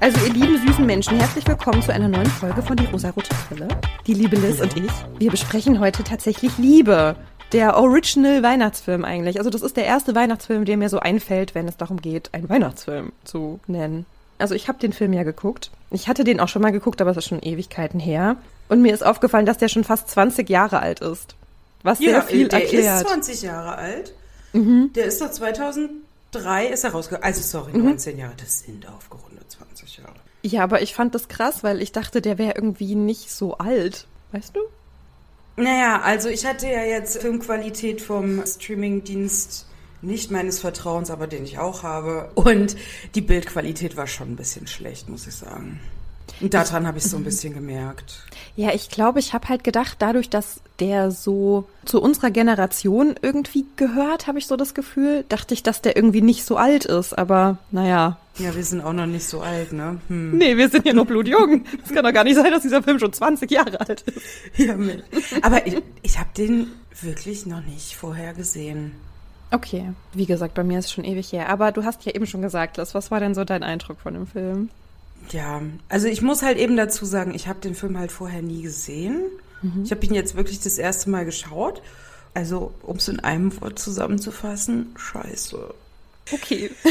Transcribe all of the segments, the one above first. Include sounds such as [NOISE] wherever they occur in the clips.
Also ihr lieben süßen Menschen, herzlich willkommen zu einer neuen Folge von Die rosarote Brille. Die liebe Liz und ich, wir besprechen heute tatsächlich Liebe. Der Original Weihnachtsfilm eigentlich. Also das ist der erste Weihnachtsfilm, der mir so einfällt, wenn es darum geht, einen Weihnachtsfilm zu nennen. Also ich habe den Film ja geguckt. Ich hatte den auch schon mal geguckt, aber es ist schon Ewigkeiten her. Und mir ist aufgefallen, dass der schon fast 20 Jahre alt ist. Was Ja, sehr viel der erklärt. ist 20 Jahre alt. Der ist doch 2003 ist er rausgekommen. Also sorry, Mhm. 19 Jahre. Das sind aufgerundet 20 Jahre. Ja, aber ich fand das krass, weil ich dachte, der wäre irgendwie nicht so alt. Weißt du? Naja, also ich hatte ja jetzt Filmqualität vom Streamingdienst nicht meines Vertrauens, aber den ich auch habe. Und die Bildqualität war schon ein bisschen schlecht, muss ich sagen. Und daran habe ich so ein bisschen gemerkt. Ja, ich glaube, ich habe halt gedacht, dadurch, dass der so zu unserer Generation irgendwie gehört, habe ich so das Gefühl, dachte ich, dass der irgendwie nicht so alt ist. Aber naja. Ja, wir sind auch noch nicht so alt, ne? Hm. Nee, wir sind ja noch blutjung. Es kann doch gar nicht sein, dass dieser Film schon 20 Jahre alt ist. [LAUGHS] Ja. Aber ich, ich habe den wirklich noch nicht vorher gesehen. Okay, wie gesagt, bei mir ist es schon ewig her. Aber du hast ja eben schon gesagt, Liz, was war denn so dein Eindruck von dem Film? Ja, also ich muss halt eben dazu sagen, ich habe den Film halt vorher nie gesehen. Ich habe ihn jetzt wirklich das erste Mal geschaut. Also, um es in einem Wort zusammenzufassen, scheiße. Okay. [LAUGHS]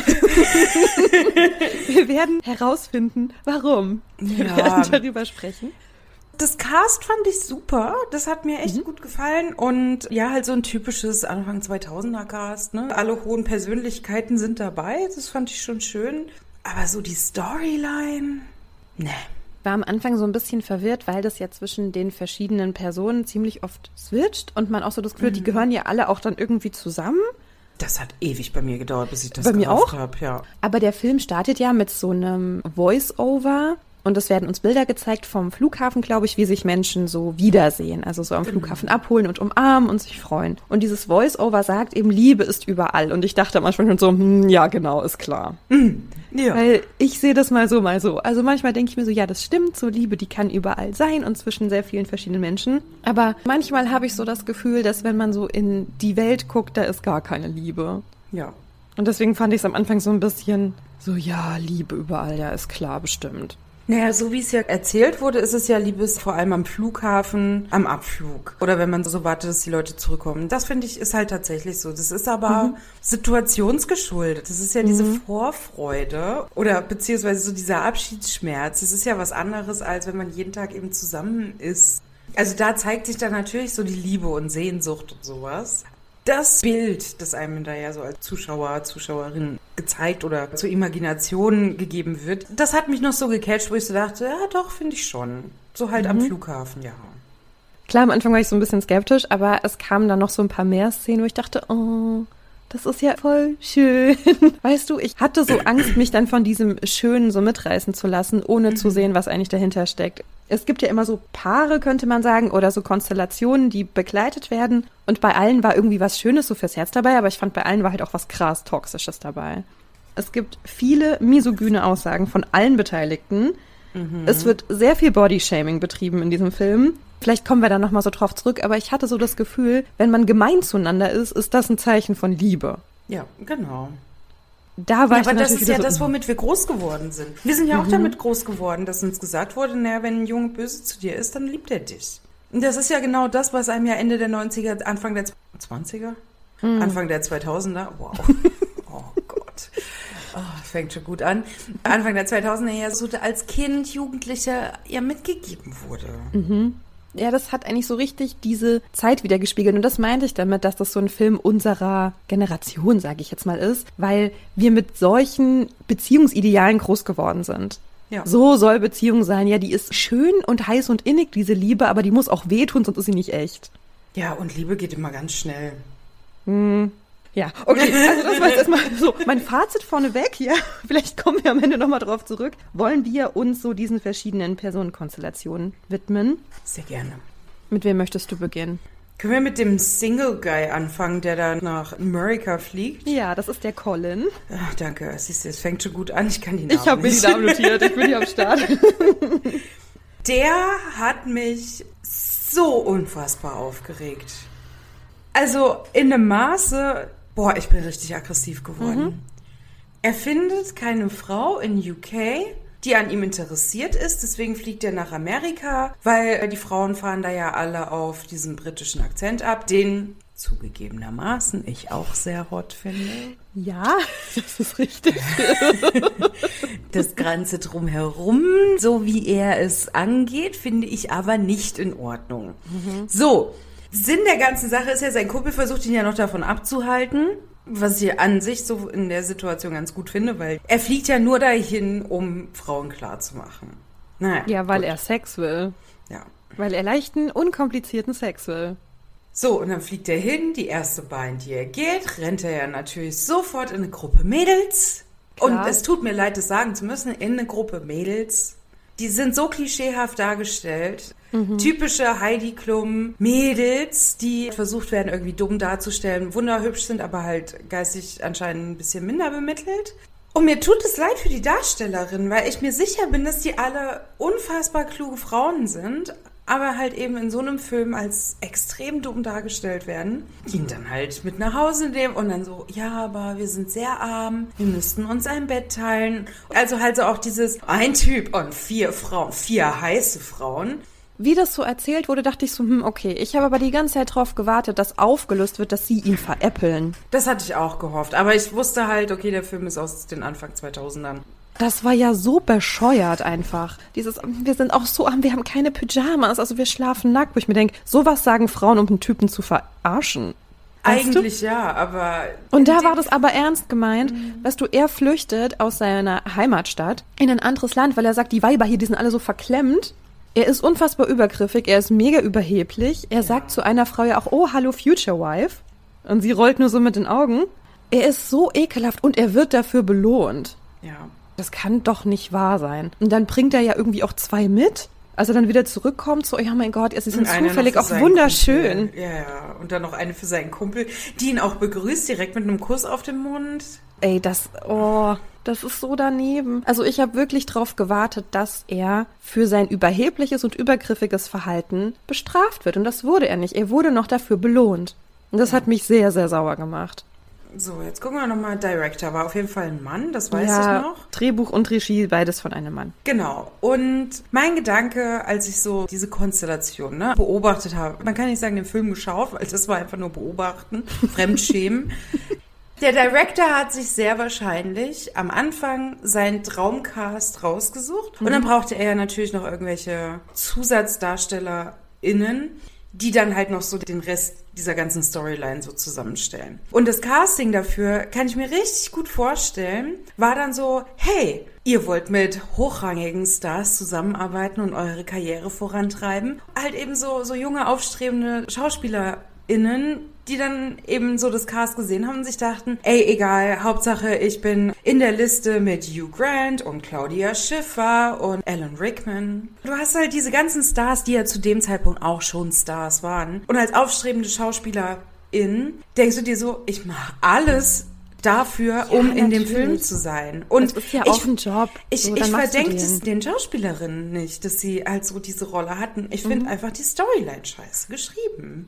wir werden herausfinden, warum. Wir Ja. werden darüber sprechen. Das Cast fand ich super. Das hat mir echt gut gefallen. Und ja, halt so ein typisches Anfang 2000er Cast. Ne? Alle hohen Persönlichkeiten sind dabei. Das fand ich schon schön. Aber so die Storyline, ne. war am Anfang so ein bisschen verwirrt, weil das ja zwischen den verschiedenen Personen ziemlich oft switcht und man auch so das Gefühl, hat, die gehören ja alle auch dann irgendwie zusammen. Das hat ewig bei mir gedauert, bis ich das Bei mir auch? hab, ja. Aber der Film startet ja mit so einem Voice-Over und es werden uns Bilder gezeigt vom Flughafen, glaube ich, wie sich Menschen so wiedersehen. Also so am Flughafen abholen und umarmen und sich freuen. Und dieses Voice-Over sagt eben, Liebe ist überall. Und ich dachte manchmal schon so, hm, ja, genau, ist klar. Ja. Weil ich sehe das mal so, mal so. Also manchmal denke ich mir so, ja, das stimmt, so Liebe, die kann überall sein und zwischen sehr vielen verschiedenen Menschen. Aber manchmal habe ich so das Gefühl, dass wenn man so in die Welt guckt, da ist gar keine Liebe. ja. Und deswegen fand ich es am Anfang so ein bisschen so, ja, Liebe überall, ja, ist klar, bestimmt. Naja, so wie es ja erzählt wurde, ist es ja Liebes vor allem am Flughafen, am Abflug. Oder wenn man so wartet, dass die Leute zurückkommen. Das finde ich ist halt tatsächlich so. Das ist aber situationsgeschuldet. Das ist ja diese Vorfreude oder beziehungsweise so dieser Abschiedsschmerz. Das ist ja was anderes, als wenn man jeden Tag eben zusammen ist. Also da zeigt sich dann natürlich so die Liebe und Sehnsucht und sowas. Das Bild, das einem da ja so als Zuschauer, Zuschauerin gezeigt oder zur Imagination gegeben wird, das hat mich noch so gecatcht, wo ich so dachte, ja doch, finde ich schon. So halt am Flughafen, ja. Klar, am Anfang war ich so ein bisschen skeptisch, aber es kamen dann noch so ein paar mehr Szenen, wo ich dachte, oh, das ist ja voll schön. [LAUGHS] Weißt du, ich hatte so Angst, mich dann von diesem Schönen so mitreißen zu lassen, ohne zu sehen, was eigentlich dahinter steckt. Es gibt ja immer so Paare, könnte man sagen, oder so Konstellationen, die begleitet werden. Und bei allen war irgendwie was Schönes so fürs Herz dabei, aber ich fand bei allen war halt auch was krass Toxisches dabei. Es gibt viele misogyne Aussagen von allen Beteiligten. Es wird sehr viel Bodyshaming betrieben in diesem Film. Vielleicht kommen wir da nochmal so drauf zurück, aber ich hatte so das Gefühl, wenn man gemein zueinander ist, ist das ein Zeichen von Liebe. Ja, genau. Da war Ja, ich aber das ist ja wieder das, so, womit wir groß geworden sind. Wir sind ja auch damit groß geworden, dass uns gesagt wurde, naja, wenn ein Junge böse zu dir ist, dann liebt er dich. Und das ist ja genau das, was einem ja Ende der 90er, Anfang der 20er? Anfang der 2000er? Wow. [LAUGHS] Oh Gott. Oh, fängt schon gut an. Anfang der 2000er ja so als Kind, Jugendlicher ja mitgegeben wurde. Ja, das hat eigentlich so richtig diese Zeit wieder gespiegelt. Und das meinte ich damit, dass das so ein Film unserer Generation, sage ich jetzt mal, ist, weil wir mit solchen Beziehungsidealen groß geworden sind. Ja. So soll Beziehung sein. Ja, die ist schön und heiß und innig, diese Liebe, aber die muss auch wehtun, sonst ist sie nicht echt. Ja, und Liebe geht immer ganz schnell. Ja, okay. Also das war jetzt erstmal so mein Fazit vorneweg, ja. [LAUGHS] Vielleicht kommen wir am Ende nochmal drauf zurück. Wollen wir uns so diesen verschiedenen Personenkonstellationen widmen? Sehr gerne. Mit wem möchtest du beginnen? Können wir mit dem Single Guy anfangen, der da nach Amerika fliegt? Ja, das ist der Colin. Ach, danke. Siehst du, es fängt schon gut an. Ich kann die Namen Ich habe mir die. Namen notiert, ich bin hier am [LAUGHS] Start. Der hat mich so unfassbar aufgeregt. Also in einem Maße, boah, ich bin richtig aggressiv geworden. Er findet keine Frau in UK, die an ihm interessiert ist. Deswegen fliegt er nach Amerika, weil die Frauen fahren da ja alle auf diesen britischen Akzent ab, den zugegebenermaßen ich auch sehr hot finde. Ja, [LAUGHS] das ist richtig. [LAUGHS] das Ganze drumherum, so wie er es angeht, finde ich aber nicht in Ordnung. Mhm. So, Sinn der ganzen Sache ist ja, sein Kumpel versucht ihn ja noch davon abzuhalten. Was ich an sich so in der Situation ganz gut finde, weil er fliegt ja nur dahin, um Frauen klarzumachen. Naja, ja, weil gut. er Sex will. Ja. Weil er leichten, unkomplizierten Sex will. So, und dann fliegt er hin, die erste Bahn, die er geht, rennt er ja natürlich sofort in eine Gruppe Mädels. Klar. Und es tut mir leid, das sagen zu müssen, in eine Gruppe Mädels. Die sind so klischeehaft dargestellt. Mhm. Typische Heidi Klum Mädels, die versucht werden, irgendwie dumm darzustellen, wunderhübsch sind, aber halt geistig anscheinend ein bisschen minder bemittelt. Und mir tut es leid für die Darstellerin, weil ich mir sicher bin, dass die alle unfassbar kluge Frauen sind, aber halt eben in so einem Film als extrem dumm dargestellt werden, die ihn dann halt mit nach Hause nehmen und dann so, ja, aber wir sind sehr arm, wir müssten uns ein Bett teilen. Also halt so auch dieses, ein Typ und vier Frauen, vier heiße Frauen. Wie das so erzählt wurde, dachte ich so, hm, okay, ich habe aber die ganze Zeit darauf gewartet, dass aufgelöst wird, dass sie ihn veräppeln. Das hatte ich auch gehofft, aber ich wusste halt, okay, der Film ist aus den Anfang 2000ern. Das war ja so bescheuert einfach. Dieses, wir sind auch so arm, wir haben keine Pyjamas, also wir schlafen nackt, wo ich mir denke, sowas sagen Frauen, um einen Typen zu verarschen. Eigentlich ja, aber. Und da war das aber ernst gemeint, mhm. weißt du, er flüchtet aus seiner Heimatstadt in ein anderes Land, weil er sagt, die Weiber hier, die sind alle so verklemmt. Er ist unfassbar übergriffig, er ist mega überheblich. Er ja. sagt zu einer Frau ja auch, oh, hallo Future Wife. Und sie rollt nur so mit den Augen. Er ist so ekelhaft und er wird dafür belohnt. Ja das kann doch nicht wahr sein. Und dann bringt er ja irgendwie auch zwei mit. Also dann wieder zurückkommt, so, ja mein Gott, sie sind zufällig auch wunderschön. Kumpel. Ja, ja. Und dann noch eine für seinen Kumpel, die ihn auch begrüßt, direkt mit einem Kuss auf den Mund. Ey, das, oh, das ist so daneben. Also ich habe wirklich darauf gewartet, dass er für sein überhebliches und übergriffiges Verhalten bestraft wird. Und das wurde er nicht. Er wurde noch dafür belohnt. Und das hat mich sehr, sehr sauer gemacht. So, jetzt gucken wir nochmal. Director war auf jeden Fall ein Mann, das weiß ja, ich noch. Drehbuch und Regie, beides von einem Mann. Genau. Und mein Gedanke, als ich so diese Konstellation ne, beobachtet habe, man kann nicht sagen, den Film geschaut, weil das war einfach nur beobachten, [LAUGHS] Fremdschämen. Der Director hat sich sehr wahrscheinlich am Anfang seinen Traumcast rausgesucht. Mhm. Und dann brauchte er ja natürlich noch irgendwelche ZusatzdarstellerInnen, die dann halt noch so den Rest dieser ganzen Storyline so zusammenstellen. Und das Casting dafür kann ich mir richtig gut vorstellen, war dann so, hey, ihr wollt mit hochrangigen Stars zusammenarbeiten und eure Karriere vorantreiben. Halt eben so, so junge, aufstrebende SchauspielerInnen, die dann eben so das Cast gesehen haben und sich dachten, ey, egal, Hauptsache ich bin in der Liste mit Hugh Grant und Claudia Schiffer und Alan Rickman. Du hast halt diese ganzen Stars, die ja zu dem Zeitpunkt auch schon Stars waren. Und als aufstrebende Schauspielerin denkst du dir so, ich mache alles dafür, ja, um in dem Film zu sein. Und das ist ja auch ich, ein Job. Ich, so, ich verdenke es den Schauspielerinnen nicht, dass sie halt so diese Rolle hatten. Ich finde mhm. einfach die Storyline scheiße geschrieben.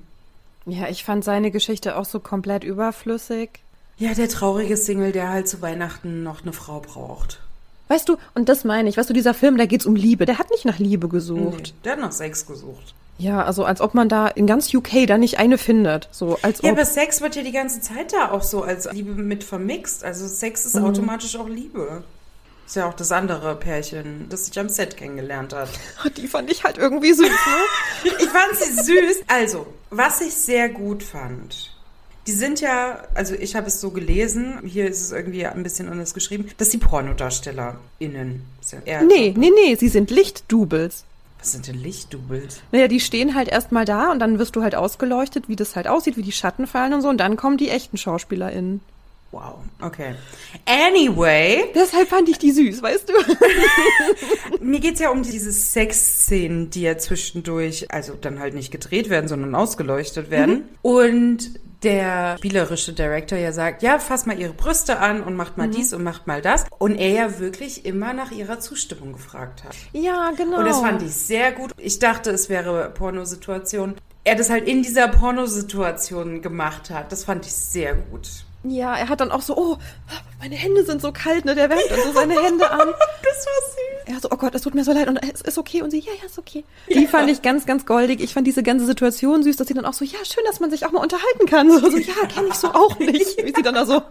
Ja, ich fand seine Geschichte auch so komplett überflüssig. Ja, der traurige Single, der halt zu Weihnachten noch eine Frau braucht. Weißt du, und das meine ich, weißt du, dieser Film, da geht's um Liebe. Der hat nicht nach Liebe gesucht. Nee, der hat nach Sex gesucht. Ja, also als ob man da in ganz UK da nicht eine findet. So als ja, aber Sex wird ja die ganze Zeit da auch so als Liebe mit vermixt. Also Sex ist mhm. automatisch auch Liebe. Ist ja auch das andere Pärchen, das sich am Set kennengelernt hat. [LAUGHS] Die fand ich halt irgendwie süß, ne? ich fand sie süß. Also, was ich sehr gut fand, die sind ja, also ich habe es so gelesen, hier ist es irgendwie ein bisschen anders geschrieben, dass die PornodarstellerInnen sind. Nee, nee, nee, sie sind Lichtdoubles. Was sind denn Lichtdoubles? Naja, die stehen halt erstmal da und dann wirst du halt ausgeleuchtet, wie das halt aussieht, wie die Schatten fallen und so und dann kommen die echten SchauspielerInnen. Wow, okay. Anyway. Deshalb fand ich die süß, weißt du? [LAUGHS] Mir geht's ja um diese Sexszenen, die ja zwischendurch, also dann halt nicht gedreht werden, sondern ausgeleuchtet werden. Mhm. Und der spielerische Director ja sagt, ja, fass mal ihre Brüste an und macht mal mhm. dies und macht mal das. Und er ja wirklich immer nach ihrer Zustimmung gefragt hat. Ja, genau. Und das fand ich sehr gut. Ich dachte, es wäre Pornosituation. Er das halt in dieser Pornosituation gemacht hat. Das fand ich sehr gut. Ja, er hat dann auch so, oh, meine Hände sind so kalt, ne? Der wärmt dann so seine Hände an. [LAUGHS] Das war süß. Er so, oh Gott, es tut mir so leid und es ist okay. Und sie, ja, ja, ist okay. Die fand ich ganz, ganz goldig. Ich fand diese ganze Situation süß, dass sie dann auch so, ja, schön, dass man sich auch mal unterhalten kann. So, so ja, kenne ich so auch nicht. Wie sie dann da so.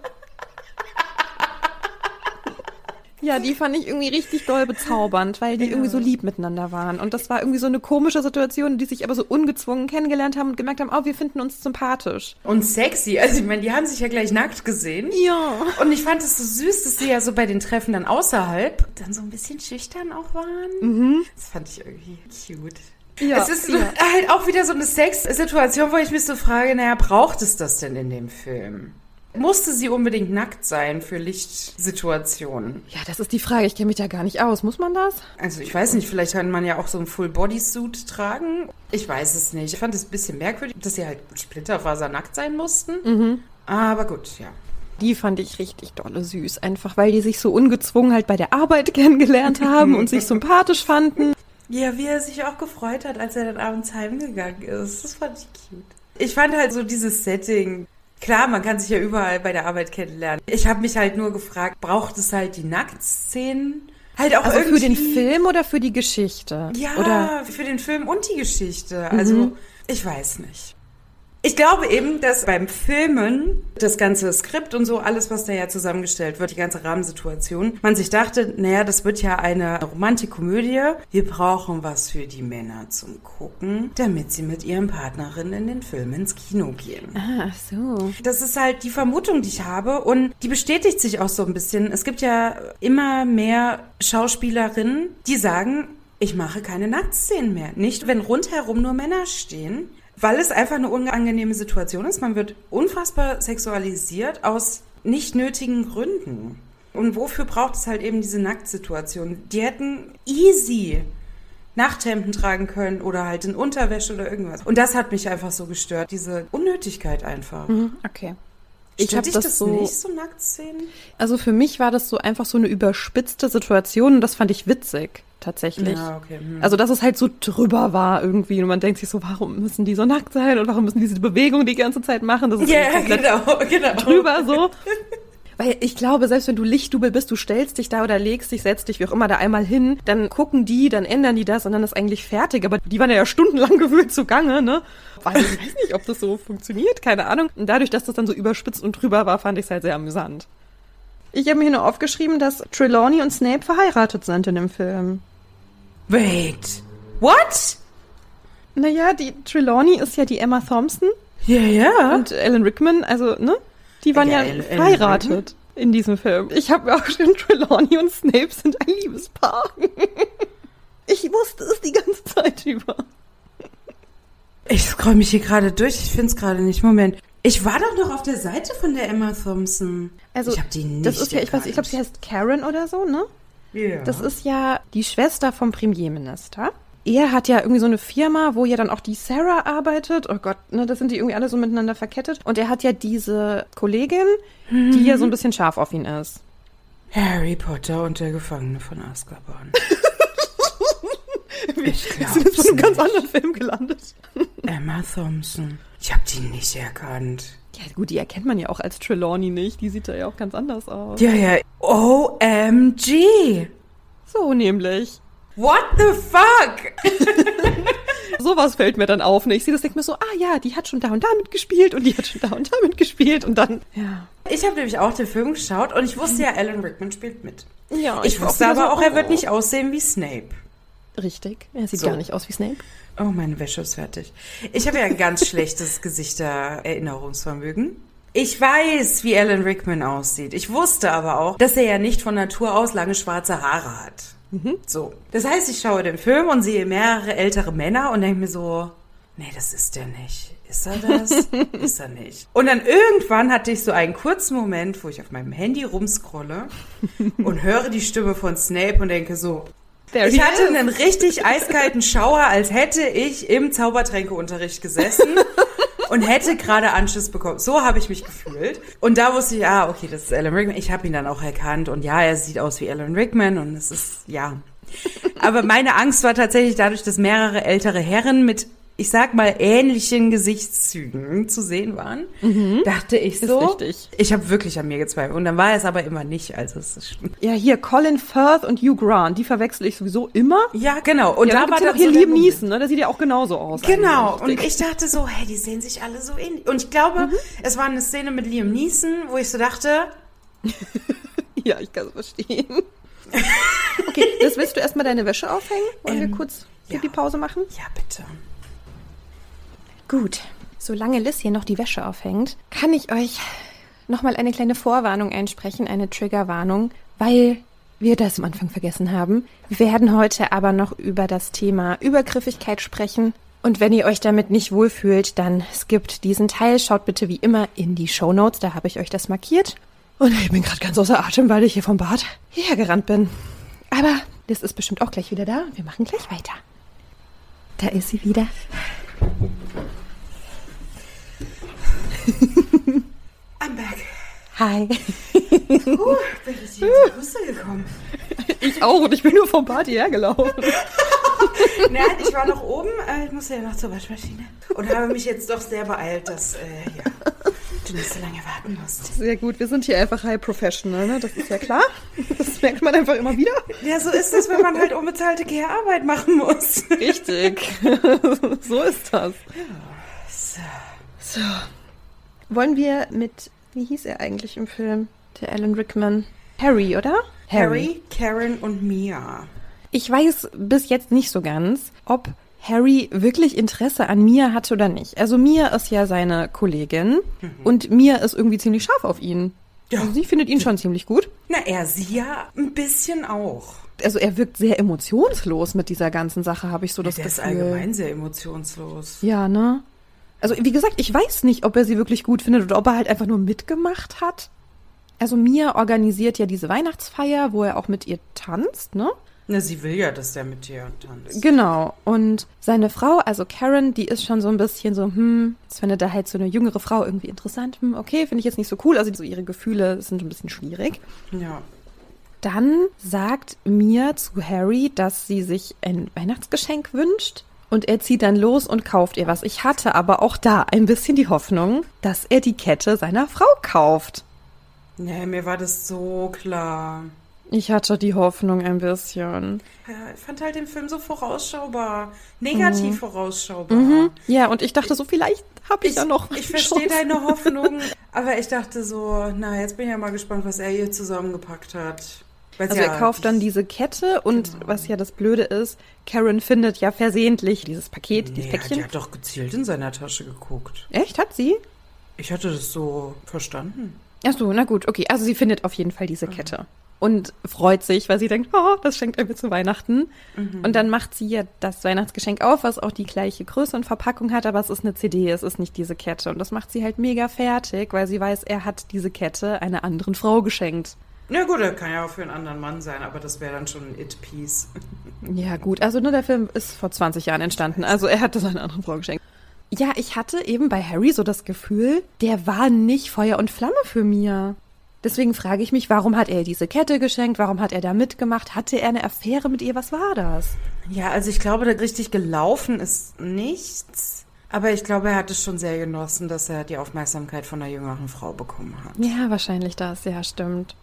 Ja, die fand ich irgendwie richtig doll bezaubernd, weil die Ja. irgendwie so lieb miteinander waren. Und das war irgendwie so eine komische Situation, die sich aber so ungezwungen kennengelernt haben und gemerkt haben, oh, wir finden uns sympathisch. Und sexy. Also ich meine, die haben sich ja gleich nackt gesehen. Ja. Und ich fand es so süß, dass sie ja so bei den Treffen dann außerhalb dann so ein bisschen schüchtern auch waren. Das fand ich irgendwie cute. Ja, es ist ja. halt auch wieder so eine Sex-Situation, wo ich mich so frage, naja, braucht es das denn in dem Film? Musste sie unbedingt nackt sein für Lichtsituationen? Ja, das ist die Frage. Ich kenne mich da gar nicht aus. Muss man das? Also ich weiß nicht, vielleicht kann man ja auch so ein Full-Body-Suit tragen. Ich weiß es nicht. Ich fand es ein bisschen merkwürdig, dass sie halt splitterfasernackt sein mussten. Aber gut, ja. Die fand ich richtig dolle süß. Einfach weil die sich so ungezwungen halt bei der Arbeit [LAUGHS] kennengelernt haben und sich sympathisch fanden. Ja, wie er sich auch gefreut hat, als er dann abends heimgegangen ist. Das fand ich cute. Ich fand halt so dieses Setting. Klar, man kann sich ja überall bei der Arbeit kennenlernen. Ich habe mich halt nur gefragt, braucht es halt die Nacktszenen? Halt auch Also für irgendwie, den Film oder für die Geschichte? Ja, Oder für den Film und die Geschichte. Also, ich weiß nicht. Ich glaube eben, dass beim Filmen das ganze Skript und so, alles, was da ja zusammengestellt wird, die ganze Rahmensituation, man sich dachte, naja, das wird ja eine Romantikkomödie. Wir brauchen was für die Männer zum Gucken, damit sie mit ihren Partnerinnen in den Film ins Kino gehen. Ah, ach so. Das ist halt die Vermutung, die ich habe und die bestätigt sich auch so ein bisschen. Es gibt ja immer mehr Schauspielerinnen, die sagen, ich mache keine Nacktszenen mehr. Nicht, wenn rundherum nur Männer stehen, weil es einfach eine unangenehme Situation ist. Man wird unfassbar sexualisiert aus nicht nötigen Gründen. Und wofür braucht es halt eben diese Nacktsituation? Die hätten easy Nachthemden tragen können oder halt in Unterwäsche oder irgendwas. Und das hat mich einfach so gestört, diese Unnötigkeit einfach. Mhm, okay. Ich habe das, das so. nicht, so Nacktszenen? Also für mich war das so einfach so eine überspitzte Situation und das fand ich witzig, tatsächlich. Ja, okay. Hm. Also, dass es halt so drüber war irgendwie und man denkt sich so, warum müssen die so nackt sein und warum müssen die diese Bewegung die ganze Zeit machen? Das ist komplett genau, [LAUGHS] genau. drüber so. [LAUGHS] Weil ich glaube, selbst wenn du Lichtdubel bist, du stellst dich da oder legst dich, setzt dich, wie auch immer, da einmal hin, dann gucken die, dann ändern die das und dann ist eigentlich fertig. Aber die waren ja stundenlang [LAUGHS] gewöhnt zugange, ne? Weil ich weiß nicht, ob das so funktioniert, keine Ahnung. Und dadurch, dass das dann so überspitzt und drüber war, fand ich es halt sehr amüsant. Ich habe mir hier nur aufgeschrieben, dass Trelawney und Snape verheiratet sind in dem Film. Wait. What? Naja, die Trelawney ist ja die Emma Thompson Ja, ja. und Alan Rickman, also, ne? Die waren Ja, ja, verheiratet in diesem Film. Ich habe mir auch geschrieben, Trelawney und Snape sind ein Liebespaar. [LAUGHS] ich wusste es die ganze Zeit über. Ich scroll mich hier gerade durch. Ich finde es gerade nicht. Moment. Ich war doch noch auf der Seite von der Emma Thompson. Also, ich habe die nicht das ist ja, ich weiß, ich glaube, sie heißt Karen oder so, ne? Das ist ja die Schwester vom Premierminister. Er hat ja irgendwie so eine Firma, wo ja dann auch die Sarah arbeitet. Oh Gott, ne, das sind die irgendwie alle so miteinander verkettet. Und er hat ja diese Kollegin, die ja so ein bisschen scharf auf ihn ist. Harry Potter und der Gefangene von Azkaban. [LAUGHS] ich Wir sind jetzt in einem ganz anderen Film gelandet. Emma Thompson. Ich habe die nicht erkannt. Ja, gut, die erkennt man ja auch als Trelawney nicht. Die sieht da ja auch ganz anders aus. Ja, ja. OMG. So nämlich. What the fuck? [LAUGHS] Sowas fällt mir dann auf. Ne? Ich sehe das, denke mir so, ah ja, die hat schon da und da mitgespielt und die hat schon da und da mitgespielt und dann, ja. Ich habe nämlich auch den Film geschaut und ich wusste ja, Alan Rickman spielt mit. Ja, Ich war wusste aber so, auch, er wird nicht aussehen wie Snape. Richtig. Er sieht So. gar nicht aus wie Snape. Oh, meine Wäsche ist fertig. Ich habe ja ein ganz schlechtes [LAUGHS] Gesichter-Erinnerungsvermögen. Ich weiß, wie Alan Rickman aussieht. Ich wusste aber auch, dass er ja nicht von Natur aus lange schwarze Haare hat. So. Das heißt, ich schaue den Film und sehe mehrere ältere Männer und denke mir so, nee, das ist der nicht. Ist er das? [LAUGHS] ist er nicht. Und dann irgendwann hatte ich so einen kurzen Moment, wo ich auf meinem Handy rumscrolle [LAUGHS] und höre die Stimme von Snape und denke so, There ich hatte einen richtig eiskalten Schauer, als hätte ich im Zaubertränkeunterricht gesessen und hätte gerade Anschluss bekommen. So habe ich mich gefühlt. Und da wusste ich, ah, okay, das ist Alan Rickman. Ich habe ihn dann auch erkannt und ja, er sieht aus wie Alan Rickman und es ist, ja. Aber meine Angst war tatsächlich dadurch, dass mehrere ältere Herren mit ich sag mal, ähnlichen Gesichtszügen zu sehen waren, dachte ich so. richtig. Ich habe wirklich an mir gezweifelt. Und dann war es aber immer nicht. Also es ist Ja, hier Colin Firth und Hugh Grant, die verwechsel ich sowieso immer. ja, genau. Und ja, da war ja auch hier so der Liam. Neeson, ne? Der sieht ja auch genauso aus. Genau, und ich dachte so, hey, die sehen sich alle so ähnlich. Und ich glaube, Mhm. es war eine Szene mit Liam Neeson, wo ich so dachte, [LAUGHS] Ja, ich kann es verstehen. [LAUGHS] Okay, das willst du erstmal deine Wäsche aufhängen? Wollen Ähm, wir kurz ja. die Pause machen? ja, bitte. Gut. Solange Liz hier noch die Wäsche aufhängt, kann ich euch nochmal eine kleine Vorwarnung einsprechen, eine Triggerwarnung, weil wir das am Anfang vergessen haben. Wir werden heute aber noch über das Thema Übergriffigkeit sprechen. Und wenn ihr euch damit nicht wohlfühlt, dann skippt diesen Teil. Schaut bitte wie immer in die Show Notes, da habe ich euch das markiert. Und ich bin gerade ganz außer Atem, weil ich hier vom Bad hierher gerannt bin. Aber Liz ist bestimmt auch gleich wieder da. Wir machen gleich weiter. Da ist sie wieder. [LAUGHS] I'm back. Hi. Uh, bin ich in die Huste gekommen. Ich auch und ich bin nur vom Bad hierher gelaufen. [LAUGHS] Nein, ich war noch oben, äh, ich musste ja noch zur Waschmaschine. Und habe mich jetzt doch sehr beeilt, dass äh, ja, du nicht so lange warten musst. Sehr gut, wir sind hier einfach high professional, ne? Das ist ja klar. Das merkt man einfach immer wieder. Ja, so ist das, wenn man halt unbezahlte Care-Arbeit machen muss. Richtig. [LAUGHS] so ist das. So. So. Wollen wir mit, wie hieß er eigentlich im Film? Der Alan Rickman. Harry, oder? Harry, Karen und Mia. Ich weiß bis jetzt nicht so ganz, ob Harry wirklich Interesse an Mia hatte oder nicht. Also Mia ist ja seine Kollegin und Mia ist irgendwie ziemlich scharf auf ihn. Ja. Also sie findet ihn schon ziemlich gut. Na, er sie ja ein bisschen auch. Also er wirkt sehr emotionslos mit dieser ganzen Sache, habe ich so das Der ist Gefühl. allgemein sehr emotionslos. Ja, ne? Also wie gesagt, ich weiß nicht, ob er sie wirklich gut findet oder ob er halt einfach nur mitgemacht hat. Also Mia organisiert ja diese Weihnachtsfeier, wo er auch mit ihr tanzt, ne? Na, sie will ja, dass der mit dir tanzt. Genau. Und seine Frau, also Karen, die ist schon so ein bisschen so, hm, jetzt findet er halt so eine jüngere Frau irgendwie interessant. Hm, okay, finde ich jetzt nicht so cool. Also so ihre Gefühle sind ein bisschen schwierig. Ja. Dann sagt Mia zu Harry, dass sie sich ein Weihnachtsgeschenk wünscht. Und er zieht dann los und kauft ihr was. Ich hatte aber auch da ein bisschen die Hoffnung, dass er die Kette seiner Frau kauft. Nee, mir war das so klar. Ich hatte die Hoffnung ein bisschen. Ja, ich fand halt den Film so vorausschaubar. Negativ vorausschaubar. Ja, und ich dachte so, vielleicht habe ich, ja noch. Ich verstehe deine [LAUGHS] Hoffnung, aber ich dachte so, na, jetzt bin ich ja mal gespannt, was er hier zusammengepackt hat. Weil's Also er kauft dann diese Kette und Genau. was ja das Blöde ist, Karen findet ja versehentlich dieses Paket, Nee, dieses die Päckchen. hat doch gezielt in seiner Tasche geguckt. Echt, hat sie? Ich hatte das so verstanden. Ach so, na gut, okay. Also sie findet auf jeden Fall diese Kette und freut sich, weil sie denkt, oh, das schenkt er mir zu Weihnachten. Und dann macht sie ja das Weihnachtsgeschenk auf, was auch die gleiche Größe und Verpackung hat, aber es ist eine CD, es ist nicht diese Kette. Und das macht sie halt mega fertig, weil sie weiß, er hat diese Kette einer anderen Frau geschenkt. Na gut, er kann ja auch für einen anderen Mann sein, aber das wäre dann schon ein It-Piece. Ja, gut. Also nur der Film ist vor 20 Jahren entstanden. Also er hat das einer anderen Frau geschenkt. Ja, ich hatte eben bei Harry so das Gefühl, der war nicht Feuer und Flamme für Mia. Deswegen frage ich mich, warum hat er diese Kette geschenkt? Warum hat er da mitgemacht? Hatte er eine Affäre mit ihr? Was war das? Ja, also ich glaube, da richtig gelaufen ist nichts. Aber ich glaube, er hat es schon sehr genossen, dass er die Aufmerksamkeit von einer jüngeren Frau bekommen hat. Ja, wahrscheinlich das. Ja, stimmt.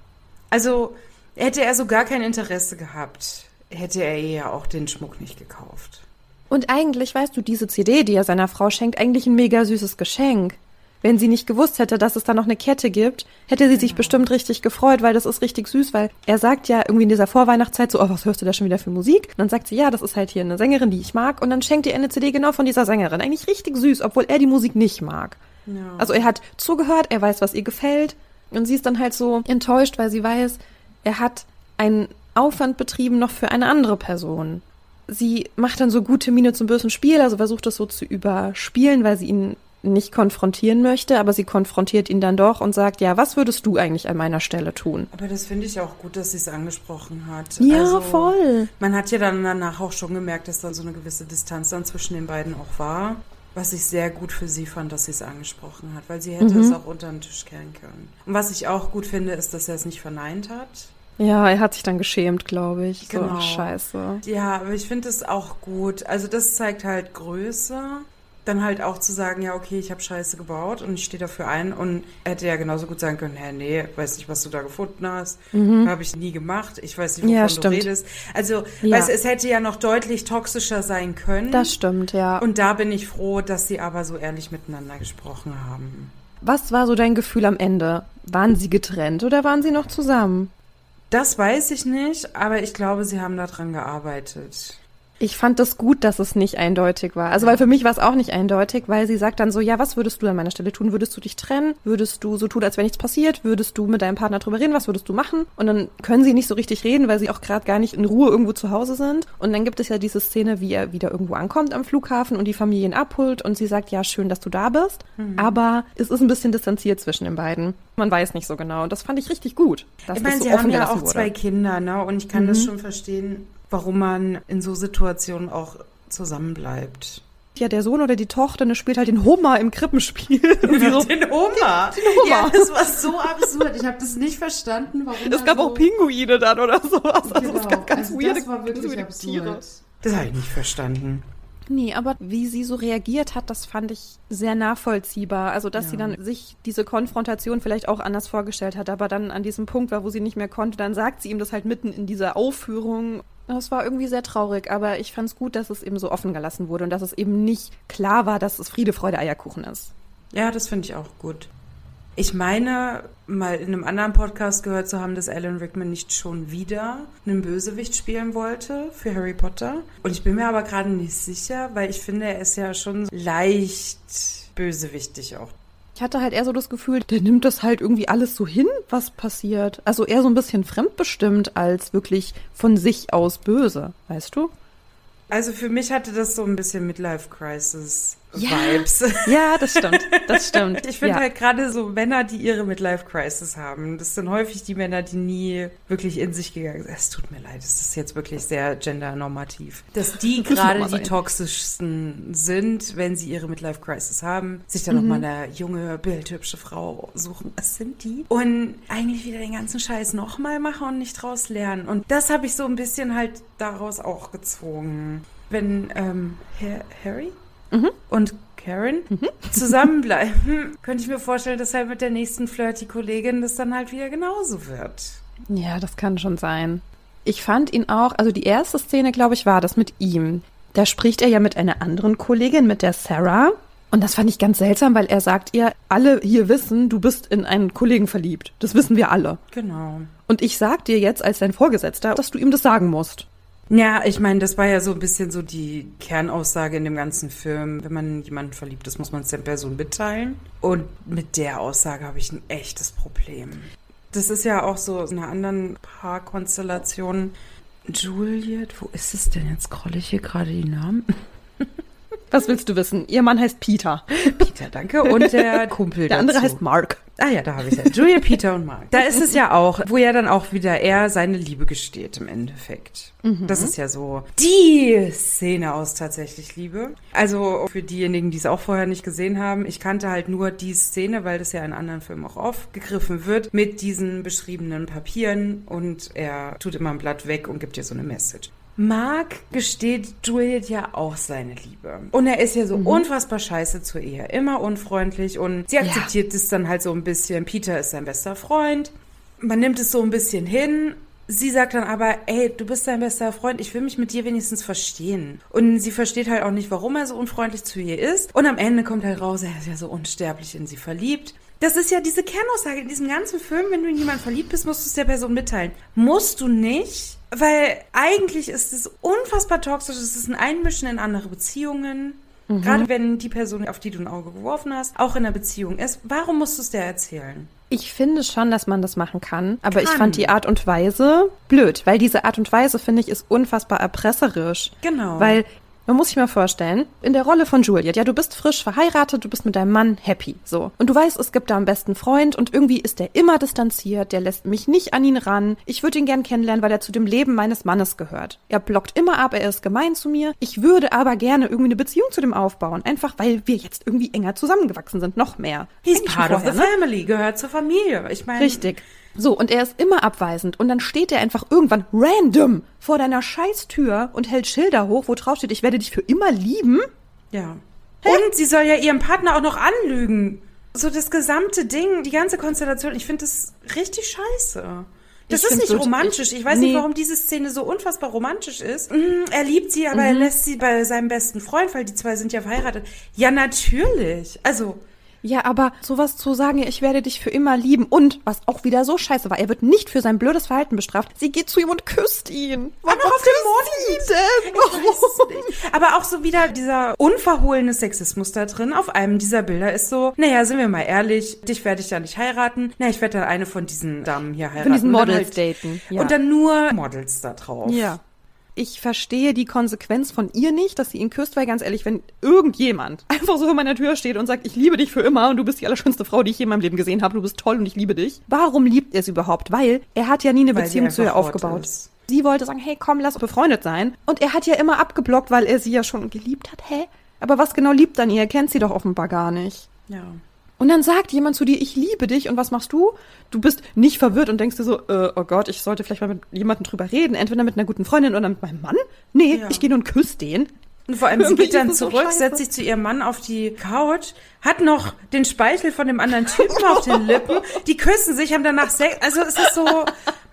Also hätte er so gar kein Interesse gehabt, hätte er ihr ja auch den Schmuck nicht gekauft. Und eigentlich, weißt du, diese CD, die er seiner Frau schenkt, eigentlich ein mega süßes Geschenk. Wenn sie nicht gewusst hätte, dass es da noch eine Kette gibt, hätte sie sich bestimmt richtig gefreut, weil das ist richtig süß, weil er sagt ja irgendwie in dieser Vorweihnachtszeit so, oh, was hörst du da schon wieder für Musik? Und dann sagt sie, ja, das ist halt hier eine Sängerin, die ich mag. Und dann schenkt ihr eine CD genau von dieser Sängerin. Eigentlich richtig süß, obwohl er die Musik nicht mag. Ja. Also er hat zugehört, er weiß, was ihr gefällt. Und sie ist dann halt so enttäuscht, weil sie weiß, er hat einen Aufwand betrieben noch für eine andere Person. Sie macht dann so gute Miene zum bösen Spiel, also versucht das so zu überspielen, weil sie ihn nicht konfrontieren möchte, aber sie konfrontiert ihn dann doch und sagt, ja, was würdest du eigentlich an meiner Stelle tun? Aber das finde ich auch gut, dass sie es angesprochen hat. Ja, Also, voll. Man hat ja dann danach auch schon gemerkt, dass dann so eine gewisse Distanz dann zwischen den beiden auch war. Was ich sehr gut für sie fand, dass sie es angesprochen hat, weil sie hätte Mhm. es auch unter den Tisch kehren können. Und was ich auch gut finde, ist, dass er es nicht verneint hat. Ja, er hat sich dann geschämt, glaube ich. Genau. So, ach, scheiße. Ja, aber ich finde es auch gut. Also das zeigt halt Größe. Dann halt auch zu sagen, ja, okay, ich habe Scheiße gebaut und ich stehe dafür ein. Und hätte ja genauso gut sagen können, hä, nee, weiß nicht, was du da gefunden hast. Habe ich nie gemacht. Ich weiß nicht, wovon Mhm. Ja, du redest. Also, Ja. weißt, es hätte ja noch deutlich toxischer sein können. Das stimmt, ja. und da bin ich froh, dass sie aber so ehrlich miteinander gesprochen haben. Was war so dein Gefühl am Ende? Waren sie getrennt oder waren sie noch zusammen? Das weiß ich nicht, aber ich glaube, sie haben daran gearbeitet. Ich fand das gut, dass es nicht eindeutig war. Also, weil für mich war es auch nicht eindeutig, weil sie sagt dann so, ja, was würdest du an meiner Stelle tun? Würdest du dich trennen? Würdest du so tun, als wäre nichts passiert? Würdest du mit deinem Partner drüber reden? Was würdest du machen? Und dann können sie nicht so richtig reden, weil sie auch gerade gar nicht in Ruhe irgendwo zu Hause sind. Und dann gibt es ja diese Szene, wie er wieder irgendwo ankommt am Flughafen und die Familien abholt und sie sagt, ja, schön, dass du da bist. Aber es ist ein bisschen distanziert zwischen den beiden. Man weiß nicht so genau. Und das fand ich richtig gut. Ich meine, das so sie haben ja auch wurde. zwei Kinder, ne? Und ich kann das schon verstehen, warum man in so Situationen auch zusammenbleibt. Ja, der Sohn oder die Tochter ne, spielt halt den Homer im Krippenspiel. So, [LAUGHS] den Oma. den Oma. Ja, das war so absurd. Ich habe das nicht verstanden, warum. Es gab auch Pinguine dann oder sowas. Also Genau. es gab ganz also weirde, das war wirklich absurd. Tiere. Das habe ich nicht verstanden. Nee, aber wie sie so reagiert hat, das fand ich sehr nachvollziehbar. Also, dass sie dann sich diese Konfrontation vielleicht auch anders vorgestellt hat, aber dann an diesem Punkt war, wo sie nicht mehr konnte, dann sagt sie ihm das halt mitten in dieser Aufführung. Das war irgendwie sehr traurig, aber ich fand es gut, dass es eben so offen gelassen wurde und dass es eben nicht klar war, dass es Friede, Freude, Eierkuchen ist. Ja, das finde ich auch gut. Ich meine, mal in einem anderen Podcast gehört zu haben, dass Alan Rickman nicht schon wieder einen Bösewicht spielen wollte für Harry Potter. Und ich bin mir aber gerade nicht sicher, weil ich finde, er ist ja schon leicht bösewichtig auch. Ich hatte halt eher so das Gefühl, der nimmt das halt irgendwie alles so hin, was passiert. Also eher so ein bisschen fremdbestimmt als wirklich von sich aus böse, weißt du? Also für mich hatte das so ein bisschen Midlife Crisis Ja. Vibes. [LAUGHS] Ja, das stimmt. Das stimmt. Ich finde ja. halt gerade so Männer, die ihre Midlife Crisis haben, das sind häufig die Männer, die nie wirklich in sich gegangen sind. Es tut mir leid, es ist jetzt wirklich sehr gendernormativ. Dass die gerade die toxischsten sind, wenn sie ihre Midlife Crisis haben, sich dann Mhm. nochmal eine junge, bildhübsche Frau suchen. Was sind die? Und eigentlich wieder den ganzen Scheiß nochmal machen und nicht draus lernen. Und das habe ich so ein bisschen halt daraus auch gezogen. Wenn ähm, Ha- Harry Mhm. und Karen [LAUGHS] zusammenbleiben, könnte ich mir vorstellen, dass halt mit der nächsten Flirty-Kollegin das dann halt wieder genauso wird. Ja, das kann schon sein. Ich fand ihn auch, also die erste Szene, glaube ich, war das mit ihm. Da spricht er ja mit einer anderen Kollegin, mit der Sarah. Und das fand ich ganz seltsam, weil er sagt ihr, alle hier wissen, du bist in einen Kollegen verliebt. Das wissen wir alle. Genau. Und ich sag dir jetzt als dein Vorgesetzter, dass du ihm das sagen musst. Ja, ich meine, das war ja so ein bisschen so die Kernaussage in dem ganzen Film. Wenn man jemanden verliebt ist, muss man es der Person mitteilen. Und mit der Aussage habe ich ein echtes Problem. Das ist ja auch so in einer anderen Paarkonstellation. Juliet, wo ist es denn? Jetzt scrolle ich hier gerade die Namen. Was willst du wissen? Ihr Mann heißt Peter. Peter, danke. Und der [LAUGHS] Kumpel Der andere dazu. heißt Mark. Ah ja, da habe ich ja. Julia, Peter und Mark. Da ist es ja auch, wo ja dann auch wieder er seine Liebe gesteht im Endeffekt. Das ist ja so die Szene aus tatsächlich Liebe. Also für diejenigen, die es auch vorher nicht gesehen haben, ich kannte halt nur die Szene, weil das ja in anderen Filmen auch aufgegriffen wird, mit diesen beschriebenen Papieren und er tut immer ein Blatt weg und gibt dir so eine Message. Mark gesteht Juliet ja auch seine Liebe. Und er ist ja so unfassbar scheiße zur Ehe. Immer unfreundlich und sie akzeptiert es dann halt so ein bisschen. Peter ist sein bester Freund. Man nimmt es so ein bisschen hin. Sie sagt dann aber, ey, du bist sein bester Freund, ich will mich mit dir wenigstens verstehen. Und sie versteht halt auch nicht, warum er so unfreundlich zu ihr ist. Und am Ende kommt halt raus, er ist ja so unsterblich in sie verliebt. Das ist ja diese Kernaussage in diesem ganzen Film, wenn du in jemanden verliebt bist, musst du es der Person mitteilen. Musst du nicht, weil eigentlich ist es unfassbar toxisch, es ist ein Einmischen in andere Beziehungen. Gerade wenn die Person, auf die du ein Auge geworfen hast, auch in einer Beziehung ist. Warum musst du es der erzählen? Ich finde schon, dass man das machen kann, aber ich Kann. fand die Art und Weise blöd, weil diese Art und Weise, finde ich, ist unfassbar erpresserisch. Genau. Weil, man muss sich mal vorstellen, in der Rolle von Juliet, ja, du bist frisch verheiratet, du bist mit deinem Mann happy, so. Und du weißt, es gibt da einen besten Freund und irgendwie ist der immer distanziert, der lässt mich nicht an ihn ran. Ich würde ihn gern kennenlernen, weil er zu dem Leben meines Mannes gehört. Er blockt immer ab, er ist gemein zu mir. Ich würde aber gerne irgendwie eine Beziehung zu dem aufbauen, einfach weil wir jetzt irgendwie enger zusammengewachsen sind, noch mehr. He's Eigentlich part of the ne? family, gehört zur Familie. Ich meine, Richtig. So, und er ist immer abweisend. Und dann steht er einfach irgendwann random vor deiner Scheißtür und hält Schilder hoch, wo drauf steht, ich werde dich für immer lieben. Ja. Und sie soll ja ihrem Partner auch noch anlügen. So das gesamte Ding, die ganze Konstellation, ich finde das richtig scheiße. Das Ich ist nicht so- romantisch. Ich weiß nee. nicht, warum diese Szene so unfassbar romantisch ist. Mm, Er liebt sie, aber er Mhm. lässt sie bei seinem besten Freund, weil die zwei sind ja verheiratet. Ja, natürlich. Also, Ja, aber sowas zu sagen, ich werde dich für immer lieben und was auch wieder so scheiße war, er wird nicht für sein blödes Verhalten bestraft. Sie geht zu ihm und küsst ihn. Warum auf dem küsst sie denn? Nicht. Aber auch so wieder dieser unverhohlene Sexismus da drin. Auf einem dieser Bilder ist so, naja, sind wir mal ehrlich, dich werde ich ja nicht heiraten. Na, ich werde dann eine von diesen Damen hier heiraten. Von diesen Models daten, ja. Und dann nur Models da drauf. Ja. Ich verstehe die Konsequenz von ihr nicht, dass sie ihn küsst, weil ganz ehrlich, wenn irgendjemand [LAUGHS] einfach so vor meiner Tür steht und sagt, ich liebe dich für immer und du bist die allerschönste Frau, die ich je in meinem Leben gesehen habe, du bist toll und ich liebe dich. Warum liebt er sie überhaupt? Weil er hat ja nie eine Weil Beziehung zu ihr aufgebaut. ist. Sie wollte sagen, hey, komm, lass befreundet sein. Und er hat ja immer abgeblockt, weil er sie ja schon geliebt hat. Hä? Aber was genau liebt an ihr? Er kennt sie doch offenbar gar nicht. Ja. Und dann sagt jemand zu dir, ich liebe dich. Und was machst du? Du bist nicht verwirrt und denkst dir so, äh, oh Gott, ich sollte vielleicht mal mit jemandem drüber reden. Entweder mit einer guten Freundin oder mit meinem Mann. Nee, Ja. ich gehe nur und küsse den. Und vor allem, [LAUGHS] sie geht dann so zurück, scheiße. setzt sich zu ihrem Mann auf die Couch, hat noch den Speichel von dem anderen Typen auf den Lippen. Die küssen sich, haben danach Sex. Also es ist so.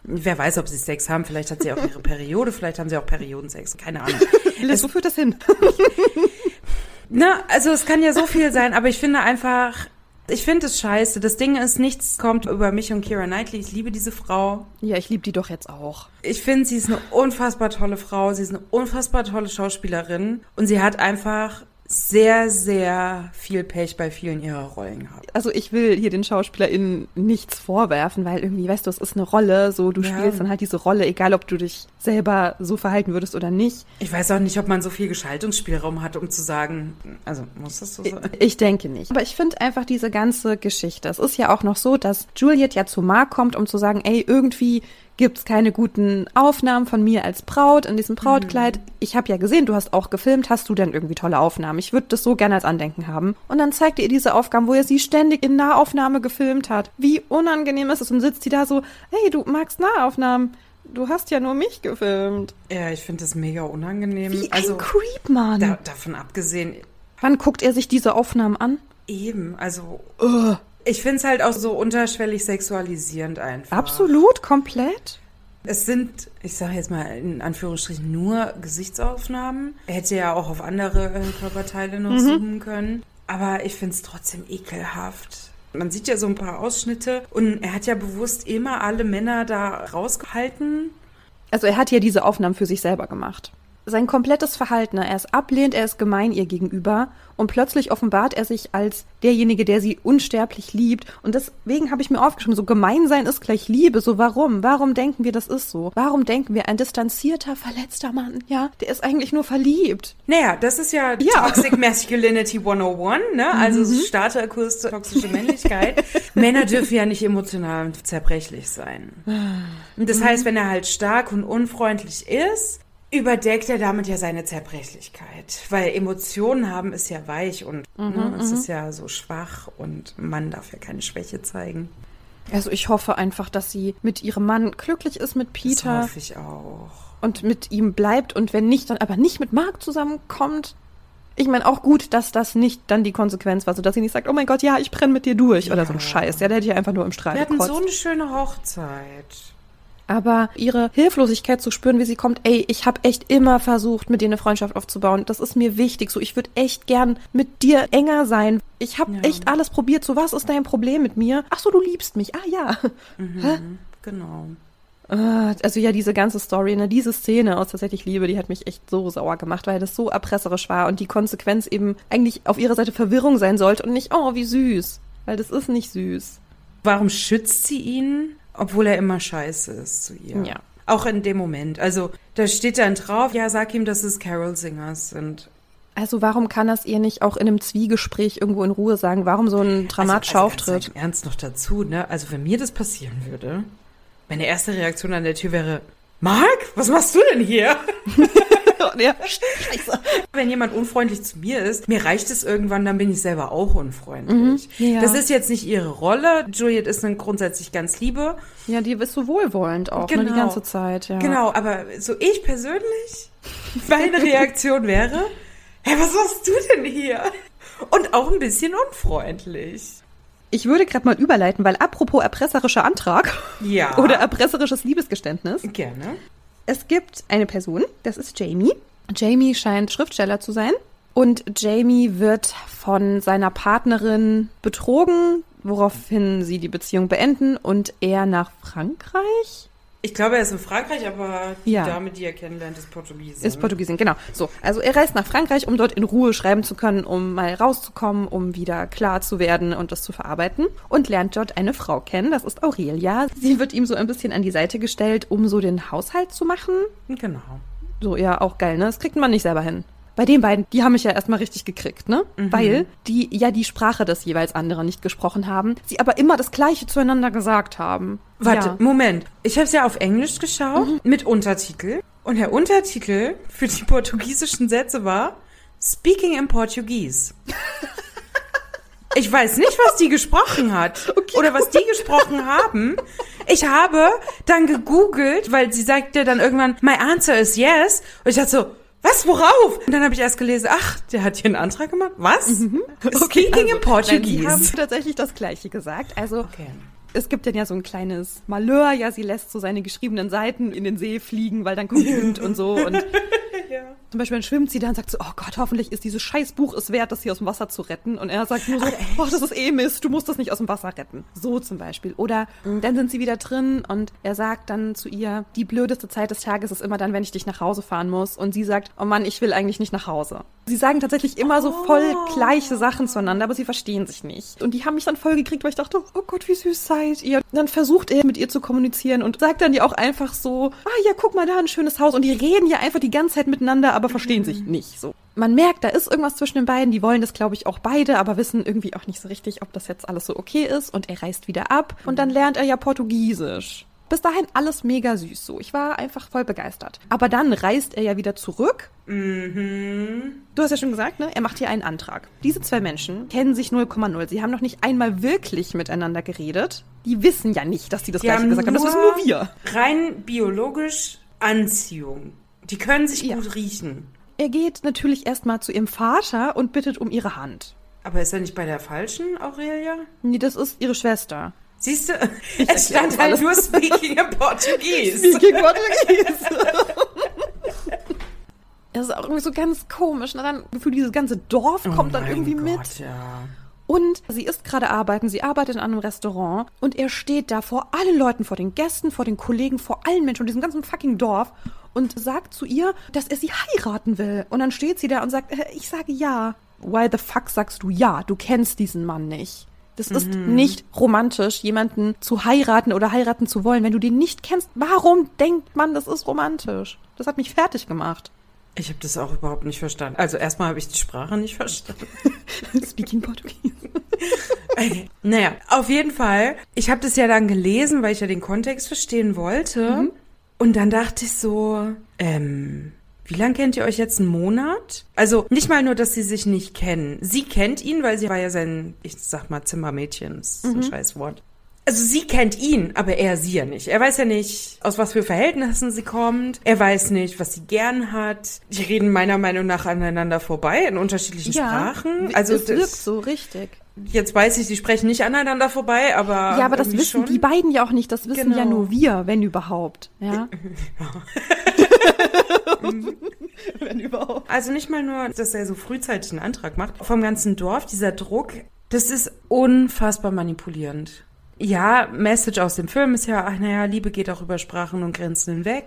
Wer weiß, ob sie Sex haben. Vielleicht hat sie auch ihre Periode, vielleicht haben sie auch Periodensex. Keine Ahnung. [LAUGHS] Wo führt das hin? [LAUGHS] Na, also es kann ja so viel sein, aber ich finde einfach, ich finde es scheiße. Das Ding ist, nichts kommt über mich und Kira Knightley. Ich liebe diese Frau. ja, ich liebe die doch jetzt auch. Ich finde, sie ist eine unfassbar tolle Frau. Sie ist eine unfassbar tolle Schauspielerin. Und sie hat einfach sehr, sehr viel Pech bei vielen ihrer Rollen gehabt. Also ich will hier den SchauspielerInnen nichts vorwerfen, weil irgendwie, weißt du, es ist eine Rolle, so du Ja. spielst dann halt diese Rolle, egal ob du dich selber so verhalten würdest oder nicht. Ich weiß auch nicht, ob man so viel Gestaltungsspielraum hat, um zu sagen, also muss das so sein? Ich denke nicht. Aber ich finde einfach diese ganze Geschichte. Es ist ja auch noch so, dass Juliet ja zu Mark kommt, um zu sagen, ey, irgendwie gibt's keine guten Aufnahmen von mir als Braut in diesem Brautkleid. Ich habe ja gesehen, du hast auch gefilmt. Hast du denn irgendwie tolle Aufnahmen? Ich würde das so gerne als Andenken haben. Und dann zeigt er ihr diese Aufgaben, wo er sie ständig in Nahaufnahme gefilmt hat. Wie unangenehm ist es? Und sitzt die da so, hey, du magst Nahaufnahmen. Du hast ja nur mich gefilmt. Ja, ich finde das mega unangenehm. Wie also ein Creep, Mann. da, davon abgesehen, Wann guckt er sich diese Aufnahmen an? eben, also ich finde es halt auch so unterschwellig sexualisierend einfach. Absolut, komplett. Es sind, ich sage jetzt mal in Anführungsstrichen, nur Gesichtsaufnahmen. Er hätte ja auch auf andere äh, Körperteile noch zoomen können. Aber ich finde es trotzdem ekelhaft. Man sieht ja so ein paar Ausschnitte und er hat ja bewusst immer alle Männer da rausgehalten. Also er hat ja diese Aufnahmen für sich selber gemacht. Sein komplettes Verhalten, er ist ablehnend, er ist gemein ihr gegenüber und plötzlich offenbart er sich als derjenige, der sie unsterblich liebt. Und deswegen habe ich mir aufgeschrieben, so gemein sein ist gleich Liebe. So warum? Warum denken wir, das ist so? Warum denken wir, ein distanzierter, verletzter Mann, ja, der ist eigentlich nur verliebt? Naja, das ist ja, Ja. Toxic Masculinity 101, ne? Also Starterkurs zur toxische Männlichkeit. [LAUGHS] Männer dürfen ja nicht emotional zerbrechlich sein. Und das heißt, wenn er halt stark und unfreundlich ist, überdeckt er damit ja seine Zerbrechlichkeit. Weil Emotionen haben ist ja weich und ne, es ist ja so schwach und man darf ja keine Schwäche zeigen. Also ich hoffe einfach, dass sie mit ihrem Mann glücklich ist mit Das Peter hoffe ich auch. und mit ihm bleibt und wenn nicht, dann aber nicht mit Mark zusammenkommt. Ich meine auch gut, dass das nicht dann die Konsequenz war, so dass sie nicht sagt, oh mein Gott, ja, ich brenne mit dir durch oder so ein Ja. Scheiß. Ja, der hätte ich einfach nur im Strahl Wir hatten gekotzt. so eine schöne Hochzeit. Aber ihre Hilflosigkeit zu spüren, wie sie kommt, ey, ich habe echt immer versucht, mit dir eine Freundschaft aufzubauen. Das ist mir wichtig. So, ich würde echt gern mit dir enger sein. Ich habe Ja. echt alles probiert. So, was ist dein Problem mit mir? Ach so, du liebst mich. Ah ja. [LAUGHS] Hä? Genau. Ah, Also ja, diese ganze Story, ne, diese Szene aus Tatsächlich Liebe, die hat mich echt so sauer gemacht, weil das so erpresserisch war und die Konsequenz eben eigentlich auf ihrer Seite Verwirrung sein sollte und nicht, oh, wie süß. Weil das ist nicht süß. Warum schützt sie ihn, obwohl er immer scheiße ist zu ihr? Ja. Auch in dem Moment. Also, da steht dann drauf, ja, sag ihm, dass es Carol Singers sind. Also warum kann das ihr nicht auch in einem Zwiegespräch irgendwo in Ruhe sagen? Warum so ein dramatischer also, also Auftritt? Ernst noch dazu, ne? Also, wenn mir das passieren würde, meine erste Reaktion an der Tür wäre, Mark, was machst du denn hier? [LAUGHS] ja, scheiße. Wenn jemand unfreundlich zu mir ist, mir reicht es irgendwann, dann bin ich selber auch unfreundlich. Mhm, ja. Das ist jetzt nicht ihre Rolle. Juliet ist eine grundsätzlich ganz liebe. Ja, die bist so wohlwollend auch, ne, die ganze Zeit, ja. Genau, aber so ich persönlich, meine Reaktion wäre, hä, was machst du denn hier? Und auch ein bisschen unfreundlich. Ich würde gerade mal überleiten, weil apropos erpresserischer Antrag Ja. oder erpresserisches Liebesgeständnis. Gerne. Es gibt eine Person, das ist Jamie. Jamie scheint Schriftsteller zu sein. Und Jamie wird von seiner Partnerin betrogen, woraufhin sie die Beziehung beenden und er nach Frankreich Ich glaube, er ist in Frankreich, aber die Ja. Dame, die er kennenlernt, ist Portugiesin. Ist Portugiesin, genau. So, also er reist nach Frankreich, um dort in Ruhe schreiben zu können, um mal rauszukommen, um wieder klar zu werden und das zu verarbeiten. Und lernt dort eine Frau kennen, das ist Aurelia. Sie wird ihm so ein bisschen an die Seite gestellt, um so den Haushalt zu machen. Genau. So, ja, auch geil, ne? Das kriegt man nicht selber hin. Bei den beiden, die haben mich ja erstmal richtig gekriegt, ne? Weil die ja die Sprache des jeweils anderen nicht gesprochen haben, sie aber immer das Gleiche zueinander gesagt haben. Warte, Ja. Moment. Ich habe es ja auf Englisch geschaut mit Untertitel. Und der Untertitel für die portugiesischen Sätze war Speaking in Portuguese. Ich weiß nicht, was die gesprochen hat [LAUGHS] oder was die gesprochen haben. Ich habe dann gegoogelt, weil sie sagte dann irgendwann, my answer is yes. Und ich dachte so, was, worauf? Und dann habe ich erst gelesen, ach, der hat hier einen Antrag gemacht. Was? Speaking in also, Nein, sie haben tatsächlich das Gleiche gesagt. Also, Okay. es gibt dann ja so ein kleines Malheur, ja, sie lässt so seine geschriebenen Seiten in den See fliegen, weil dann kommt Wind und so. Und [LAUGHS] [LAUGHS] zum Beispiel dann schwimmt sie da und sagt so, oh Gott, hoffentlich ist dieses scheiß Buch es wert, das hier aus dem Wasser zu retten. Und er sagt nur so, oh, das ist eh Mist, du musst das nicht aus dem Wasser retten. So zum Beispiel. Oder mm, dann sind sie wieder drin und er sagt dann zu ihr, die blödeste Zeit des Tages ist immer dann, wenn ich dich nach Hause fahren muss. Und sie sagt, oh Mann, ich will eigentlich nicht nach Hause. Sie sagen tatsächlich immer so voll gleiche Sachen zueinander, aber sie verstehen sich nicht. Und die haben mich dann voll gekriegt, weil ich dachte, oh Gott, wie süß seid ihr. Dann versucht er mit ihr zu kommunizieren und sagt dann ja auch einfach so, ah ja, guck mal da, ein schönes Haus. Und die reden ja einfach die ganze Zeit miteinander, aber verstehen sich nicht so. Man merkt, da ist irgendwas zwischen den beiden. Die wollen das, glaube ich, auch beide, aber wissen irgendwie auch nicht so richtig, ob das jetzt alles so okay ist. Und er reist wieder ab und dann lernt er ja Portugiesisch. Bis dahin alles mega süß so. Ich war einfach voll begeistert. Aber dann reist er ja wieder zurück Du hast ja schon gesagt, ne? Er macht hier einen Antrag. Diese zwei Menschen kennen sich 0,0. Sie haben noch nicht einmal wirklich miteinander geredet. Die wissen ja nicht, dass sie das Die gleiche haben gesagt haben. Das wissen nur wir. Rein biologisch Anziehung. Die können sich Ja. gut riechen. Er geht natürlich erstmal zu ihrem Vater und bittet um ihre Hand. Aber ist er nicht bei der falschen, Aurelia? Nee, das ist ihre Schwester. Siehst du, [LAUGHS] erklär es stand halt nur Speaking in [LAUGHS] Portuguese. Speaking Portugies. [LAUGHS] Das ist auch irgendwie so ganz komisch. Na dann gefühlt dieses ganze Dorf kommt dann Oh mein irgendwie mit. Gott, Ja. Und sie ist gerade arbeiten, sie arbeitet in einem Restaurant und er steht da vor allen Leuten, vor den Gästen, vor den Kollegen, vor allen Menschen und diesem ganzen fucking Dorf und sagt zu ihr, dass er sie heiraten will. Und dann steht sie da und sagt, äh, ich sage ja. Why the fuck sagst du ja? Du kennst diesen Mann nicht. Das ist nicht romantisch, jemanden zu heiraten oder heiraten zu wollen, wenn du den nicht kennst. Warum denkt man, das ist romantisch? Das hat mich fertig gemacht. Ich habe das auch überhaupt nicht verstanden. Also erstmal habe ich die Sprache nicht verstanden. [LAUGHS] Speaking Portuguese. [LAUGHS] Naja, auf jeden Fall. Ich habe das ja dann gelesen, weil ich ja den Kontext verstehen wollte. Mhm. Und dann dachte ich so, ähm, wie lange kennt ihr euch jetzt? Einen Monat? Also nicht mal nur, dass sie sich nicht kennen. Sie kennt ihn, weil sie war ja sein, ich sag mal, Zimmermädchen. Das ist ein Mhm. scheiß Wort. Also sie kennt ihn, aber er sie ja nicht. Er weiß ja nicht, aus was für Verhältnissen sie kommt. Er weiß nicht, was sie gern hat. Die reden meiner Meinung nach aneinander vorbei in unterschiedlichen Sprachen. Also es wirkt so richtig. Jetzt weiß ich, sie sprechen nicht aneinander vorbei, aber. Ja, aber das wissen schon. die beiden ja auch nicht. Das wissen Genau. ja nur wir, wenn überhaupt. Ja. [LAUGHS] wenn überhaupt. Also nicht mal nur, dass er so frühzeitig einen Antrag macht. Vom ganzen Dorf, dieser Druck, das ist unfassbar manipulierend. Ja, Message aus dem Film ist ja, ach naja, Liebe geht auch über Sprachen und Grenzen hinweg.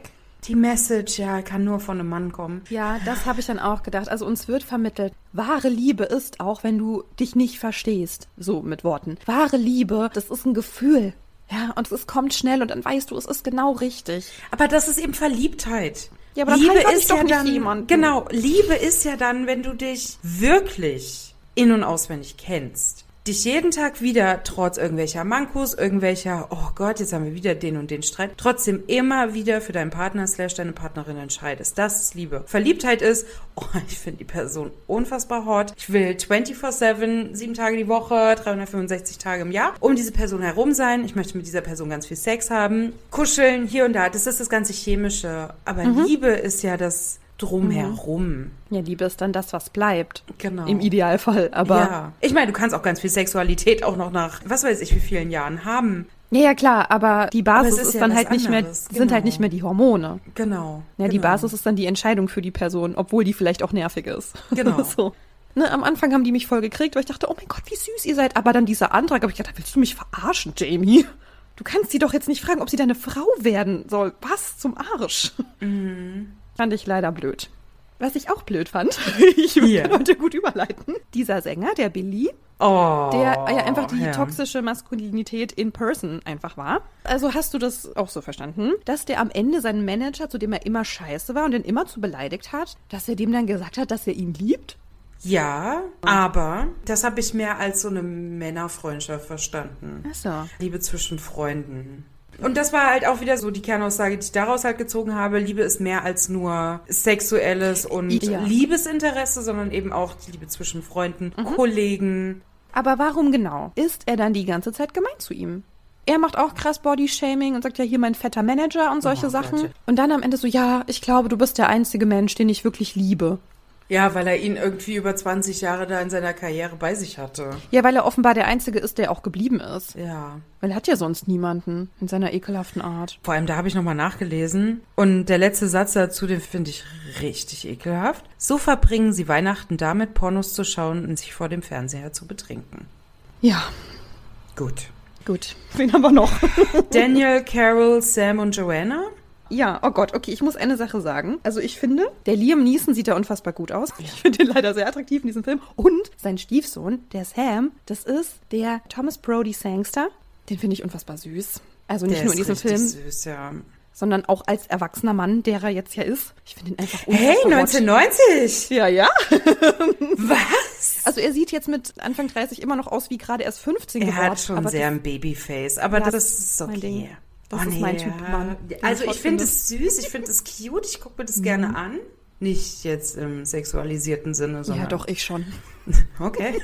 Die Message, ja, kann nur von einem Mann kommen. Ja, das habe ich dann auch gedacht. Also uns wird vermittelt, wahre Liebe ist auch, wenn du dich nicht verstehst. So mit Worten. Wahre Liebe, das ist ein Gefühl. Ja, und es kommt schnell und dann weißt du, es ist genau richtig. Aber das ist eben Verliebtheit. Ja, aber Liebe ist doch ja nicht dann, jemanden. genau, Liebe ist ja dann, wenn du dich wirklich in- und auswendig kennst. Dich jeden Tag wieder, trotz irgendwelcher Mankos, irgendwelcher, oh Gott, jetzt haben wir wieder den und den Streit, trotzdem immer wieder für deinen Partner slash deine Partnerin entscheidest. Das ist Liebe. Verliebtheit ist, oh, [LAUGHS] ich finde die Person unfassbar hot. Ich will 24-7, sieben Tage die Woche, 365 Tage im Jahr um diese Person herum sein. Ich möchte mit dieser Person ganz viel Sex haben, kuscheln, hier und da. Das ist das ganze Chemische. Aber mhm. Liebe ist ja das drumherum. Mhm. Ja, Liebe ist dann das, was bleibt. Genau. Im Idealfall. Aber ja. Ich meine, du kannst auch ganz viel Sexualität auch noch nach, was weiß ich, wie vielen Jahren haben. Ja, ja, klar, aber die Basis aber ist, ist ja dann halt nicht mehr, genau. sind halt nicht mehr die Hormone. Genau. Ja, genau. die Basis ist dann die Entscheidung für die Person, obwohl die vielleicht auch nervig ist. [LAUGHS] Genau. so. Ne, am Anfang haben die mich voll gekriegt, weil ich dachte, oh mein Gott, wie süß ihr seid. Aber dann dieser Antrag, habe ich gedacht, willst du mich verarschen, Jamie? Du kannst sie doch jetzt nicht fragen, ob sie deine Frau werden soll. Was zum Arsch? Mhm. Fand ich leider blöd. Was ich auch blöd fand, [LAUGHS] ich yeah. heute gut überleiten, dieser Sänger, der Billy, oh, der ja einfach die ja. toxische Maskulinität in person einfach war. Also hast du das auch so verstanden, dass der am Ende seinen Manager, zu dem er immer scheiße war und den immer zu beleidigt hat, dass er dem dann gesagt hat, dass er ihn liebt? Ja, aber das habe ich mehr als so eine Männerfreundschaft verstanden. Ach so. Liebe zwischen Freunden. Und das war halt auch wieder so die Kernaussage, die ich daraus halt gezogen habe. Liebe ist mehr als nur sexuelles und Ja. Liebesinteresse, sondern eben auch die Liebe zwischen Freunden, Mhm. Kollegen. Aber warum genau ist er dann die ganze Zeit gemein zu ihm? Er macht auch krass Bodyshaming und sagt ja hier mein fetter Manager und solche Oh Sachen. Gott. Und dann am Ende so, ja, ich glaube, du bist der einzige Mensch, den ich wirklich liebe. Ja, weil er ihn irgendwie über 20 Jahre da in seiner Karriere bei sich hatte. Ja, weil er offenbar der Einzige ist, der auch geblieben ist. Ja. Weil er hat ja sonst niemanden in seiner ekelhaften Art. Vor allem, da habe ich nochmal nachgelesen. Und der letzte Satz dazu, den finde ich richtig ekelhaft. So verbringen sie Weihnachten damit, Pornos zu schauen und sich vor dem Fernseher zu betrinken. Ja, Gut. gut. [LAUGHS] Wen haben wir noch? Daniel, Carol, Sam und Joanna. Ja, oh Gott, okay, ich muss eine Sache sagen. Also ich finde, der Liam Neeson sieht da unfassbar gut aus. Ich finde ihn leider sehr attraktiv in diesem Film. Und sein Stiefsohn, der Sam, das ist der Thomas Brody Sangster. Den finde ich unfassbar süß. Also nicht Der nur in diesem Film, süß, ja. sondern auch als erwachsener Mann, der er jetzt ja ist. Ich finde ihn einfach Hey, unfassbar hot. 1990! Ja, ja. [LAUGHS] Was? Also er sieht jetzt mit Anfang 30 immer noch aus wie gerade erst 15 Er geworden. hat schon sehr ein Babyface, aber Ja, das ist mein okay. Ding. Das Oh, ist nee, mein Typ ja. Mann, Also ich finde es süß, ich finde es cute, ich gucke mir das gerne an. Nicht jetzt im sexualisierten Sinne, Ja, sondern. doch, ich schon. [LAUGHS] Okay.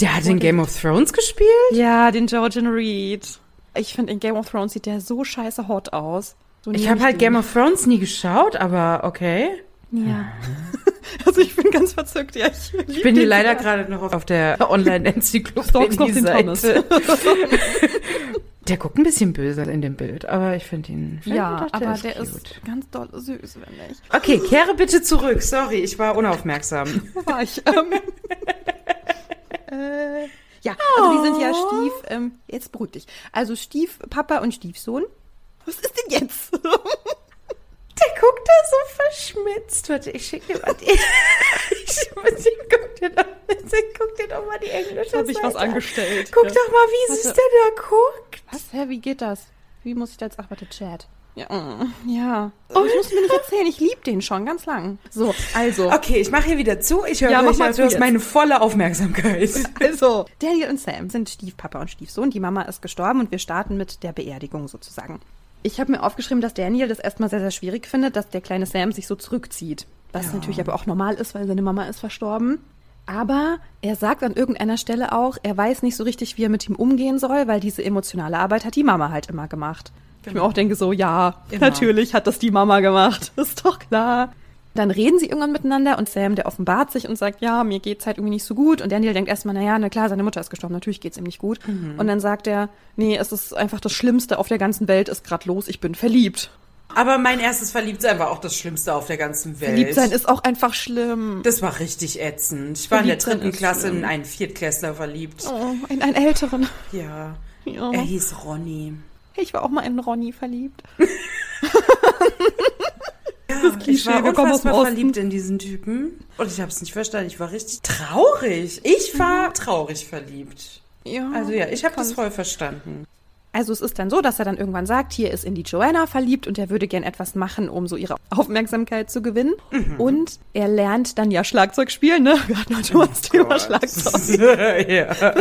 Der hat in Game of Thrones gespielt? Ja, den Georgian Reed. Ich finde, in Game of Thrones sieht der so scheiße hot aus. So Ich habe halt. Game of Thrones nie geschaut, aber okay. Ja. [LAUGHS] Also ich bin ganz verzückt, ja. Ich, Ich bin hier leider gerade noch auf- auf der Online-Enzyklopädie-Seite. [LAUGHS] Der guckt ein bisschen böse in dem Bild, aber ich finde ihn. ich Ja, find, aber ist der cute. ist ganz doll süß, finde ich. Okay, [LAUGHS] kehre bitte zurück. Sorry, ich war unaufmerksam. Wo [LAUGHS] war ich? Ähm, [LAUGHS] äh, ja, also die sind ja Stief, ähm, jetzt beruhig dich. Also Stiefpapa und Stiefsohn. Was ist denn jetzt? Der guckt da so verschmitzt. Warte, ich schicke dir mal die. Guck, dir doch, guck dir doch mal die englische Habe ich was angestellt? Guck Ja. doch mal, wie süß der da guckt. Was? Hä, wie geht das? Wie muss ich da jetzt? Ach, warte, Chat. Ja, mm, ja. Oh, ich muss mir nicht erzählen, ich liebe den schon ganz lang. So, also. Okay, ich mache hier wieder zu. Ich höre Ja, mach euch zu du hast meine volle Aufmerksamkeit. [LAUGHS] Also, Daniel und Sam sind Stiefpapa und Stiefsohn. Die Mama ist gestorben und wir starten mit der Beerdigung sozusagen. Ich habe mir aufgeschrieben, dass Daniel das erstmal sehr, sehr schwierig findet, dass der kleine Sam sich so zurückzieht. Was Ja. natürlich aber auch normal ist, weil seine Mama ist verstorben. Aber er sagt an irgendeiner Stelle auch, er weiß nicht so richtig, wie er mit ihm umgehen soll, weil diese emotionale Arbeit hat die Mama halt immer gemacht. Ich mir Genau. auch denke so, ja, Immer. natürlich hat das die Mama gemacht. [LAUGHS] Ist doch klar. Dann reden sie irgendwann miteinander und Sam, der offenbart sich und sagt, ja, mir geht's halt irgendwie nicht so gut. Und Daniel denkt erstmal, naja, na klar, seine Mutter ist gestorben, natürlich geht's ihm nicht gut. Und dann sagt er, nee, es ist einfach das Schlimmste auf der ganzen Welt ist gerade los, ich bin verliebt. Aber mein erstes Verliebtsein war auch das Schlimmste auf der ganzen Welt. Verliebt sein ist auch einfach schlimm. das war richtig ätzend. Ich war in der Verliebtsein dritten Klasse schlimm. in einen Viertklässler verliebt. Oh, in einen älteren. Ja. Ja. Er hieß Ronny. Ich war auch mal in Ronny verliebt. [LAUGHS] Ja, Das ich Klischee, war wir kommen aus dem Osten. verliebt in diesen Typen. Und ich habe es nicht verstanden. Ich war richtig traurig. Ich war traurig verliebt. Ja. Also ja, ich habe das voll verstanden. Also es ist dann so, dass er dann irgendwann sagt, hier ist in die Joanna verliebt und er würde gern etwas machen, um so ihre [LAUGHS] Aufmerksamkeit zu gewinnen. Mhm. Und er lernt dann ja Schlagzeug spielen, ne? Wir hatten heute mal das Thema Schlagzeug. [LAUGHS] ja. [LAUGHS]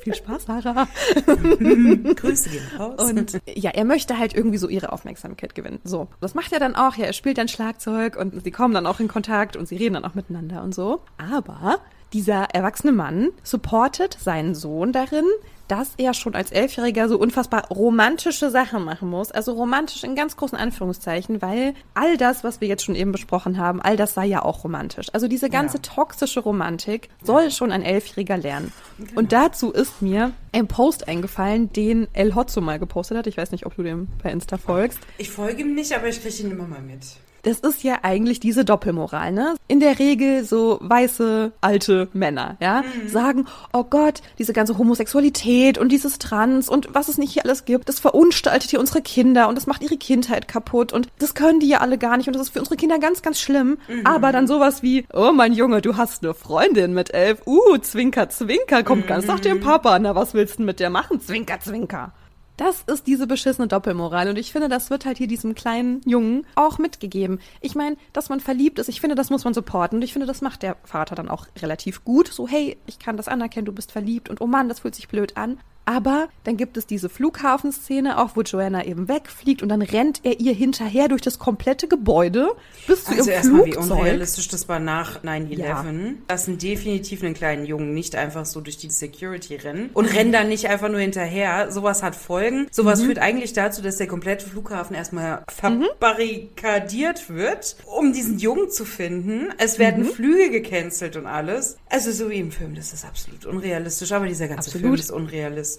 Viel Spaß, Sarah. Grüße gehen raus. Und ja, er möchte halt irgendwie so ihre Aufmerksamkeit gewinnen. So, das macht er dann auch. Ja, er spielt dann Schlagzeug und sie kommen dann auch in Kontakt und sie reden dann auch miteinander und so. Aber dieser erwachsene Mann supportet seinen Sohn darin, dass er schon als Elfjähriger so unfassbar romantische Sachen machen muss. Also romantisch in ganz großen Anführungszeichen, weil all das, was wir jetzt schon eben besprochen haben, all das sei ja auch romantisch. Also diese ganze Ja. toxische Romantik soll schon ein Elfjähriger lernen. Und dazu ist mir ein Post eingefallen, den El Hotzo mal gepostet hat. Ich weiß nicht, ob du dem bei Insta folgst. Ich folge ihm nicht, aber ich kriege ihn immer mal mit. Das ist ja eigentlich diese Doppelmoral, ne? In der Regel so weiße, alte Männer, ja, sagen, oh Gott, diese ganze Homosexualität und dieses Trans und was es nicht hier alles gibt, das verunstaltet hier unsere Kinder und das macht ihre Kindheit kaputt und das können die ja alle gar nicht und das ist für unsere Kinder ganz, ganz schlimm. Aber dann sowas wie, oh mein Junge, du hast eine Freundin mit elf, uh, zwinker, zwinker, kommt ganz nach dem Papa, na was willst du denn mit der machen? Zwinker, zwinker. Das ist diese beschissene Doppelmoral und ich finde, das wird halt hier diesem kleinen Jungen auch mitgegeben. Ich meine, dass man verliebt ist, ich finde, das muss man supporten und ich finde, das macht der Vater dann auch relativ gut. So, hey, ich kann das anerkennen, du bist verliebt und oh Mann, das fühlt sich blöd an. Aber dann gibt es diese Flughafenszene, auch wo Joanna eben wegfliegt und dann rennt er ihr hinterher durch das komplette Gebäude bis zu Also ihrem erstmal, wie Flugzeug. unrealistisch das war nach 9-11. Ja. Lassen definitiv einen kleinen Jungen nicht einfach so durch die Security rennen und rennen dann nicht einfach nur hinterher. Sowas hat Folgen. Sowas Mhm. führt eigentlich dazu, dass der komplette Flughafen erstmal verbarrikadiert wird, um diesen Jungen zu finden. Es werden Mhm. Flüge gecancelt und alles. Also so wie im Film, das ist absolut unrealistisch. Aber dieser ganze Absolut. Film ist unrealistisch.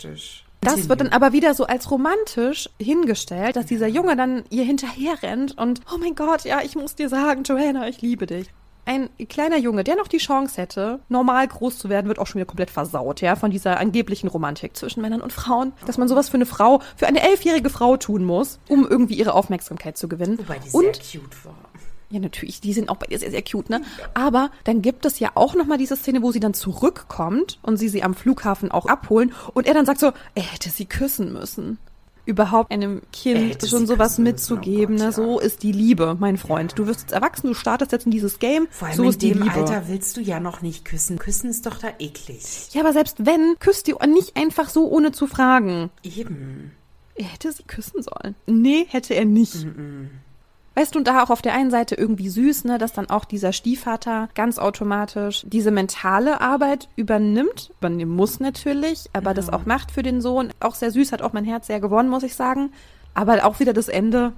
Das wird dann aber wieder so als romantisch hingestellt, dass dieser Junge dann ihr hinterher rennt und, oh mein Gott, ja, ich muss dir sagen, Joanna, ich liebe dich. Ein kleiner Junge, der noch die Chance hätte, normal groß zu werden, wird auch schon wieder komplett versaut, ja, von dieser angeblichen Romantik zwischen Männern und Frauen. Dass man sowas für eine Frau, für eine elfjährige Frau tun muss, um irgendwie ihre Aufmerksamkeit zu gewinnen. Wobei die und sehr cute war. Ja, natürlich, die sind auch bei dir sehr, sehr cute, ne? Aber dann gibt es ja auch nochmal diese Szene, wo sie dann zurückkommt und sie sie am Flughafen auch abholen und er dann sagt so, er hätte sie küssen müssen. Überhaupt einem Kind schon sowas müssen, oh mitzugeben, Gott, ne? ja. So ist die Liebe, mein Freund. Du wirst jetzt erwachsen, du startest jetzt in dieses Game, Vor allem so in dem Liebe. Alter willst du ja noch nicht küssen. Küssen ist doch da eklig. Ja, aber selbst wenn, küsst die nicht einfach so, ohne zu fragen. Eben. Er hätte sie küssen sollen. Nee, hätte er nicht. Weißt du, und da auch auf der einen Seite irgendwie süß, ne, dass dann auch dieser Stiefvater ganz automatisch diese mentale Arbeit übernimmt, übernehmen muss natürlich, aber das auch macht für den Sohn. Auch sehr süß, hat auch mein Herz sehr gewonnen, muss ich sagen. Aber auch wieder das Ende.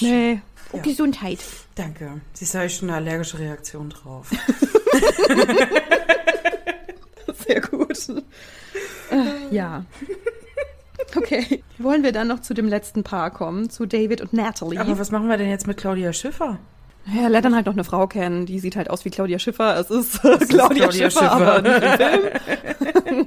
Nee. Ja. Gesundheit. Danke. Siehst du, habe ich schon eine allergische Reaktion drauf. [LAUGHS] [LAUGHS] Sehr gut. Äh, ja. Okay. Wollen wir dann noch zu dem letzten Paar kommen, zu David und Natalie? Aber was machen wir denn jetzt mit Claudia Schiffer? Ja, er lernt dann halt noch eine Frau kennen, die sieht halt aus wie Claudia Schiffer. Es ist, Claudia, Claudia Schiffer, Schiffer. aber Film.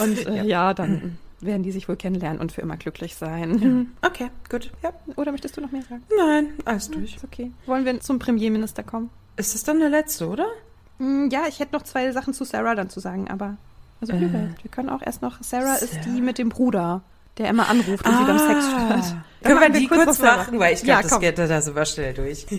[LAUGHS] Und äh, ja. dann werden die sich wohl kennenlernen und für immer glücklich sein. Okay, gut. Ja. Oder möchtest du noch mehr sagen? Nein, alles durch. Ist okay. Wollen wir zum Premierminister kommen? Ist das dann der letzte, oder? Hm, Ja, ich hätte noch zwei Sachen zu Sarah dann zu sagen, aber also Äh. wir, wir können auch erst noch. Sarah, ist die mit dem Bruder, der immer anruft und sie beim Sex stört. Ah. Können [LAUGHS] wir die kurz Sarah. machen? Weil ich Ja, glaube, das komm. geht da was schnell durch. [LAUGHS]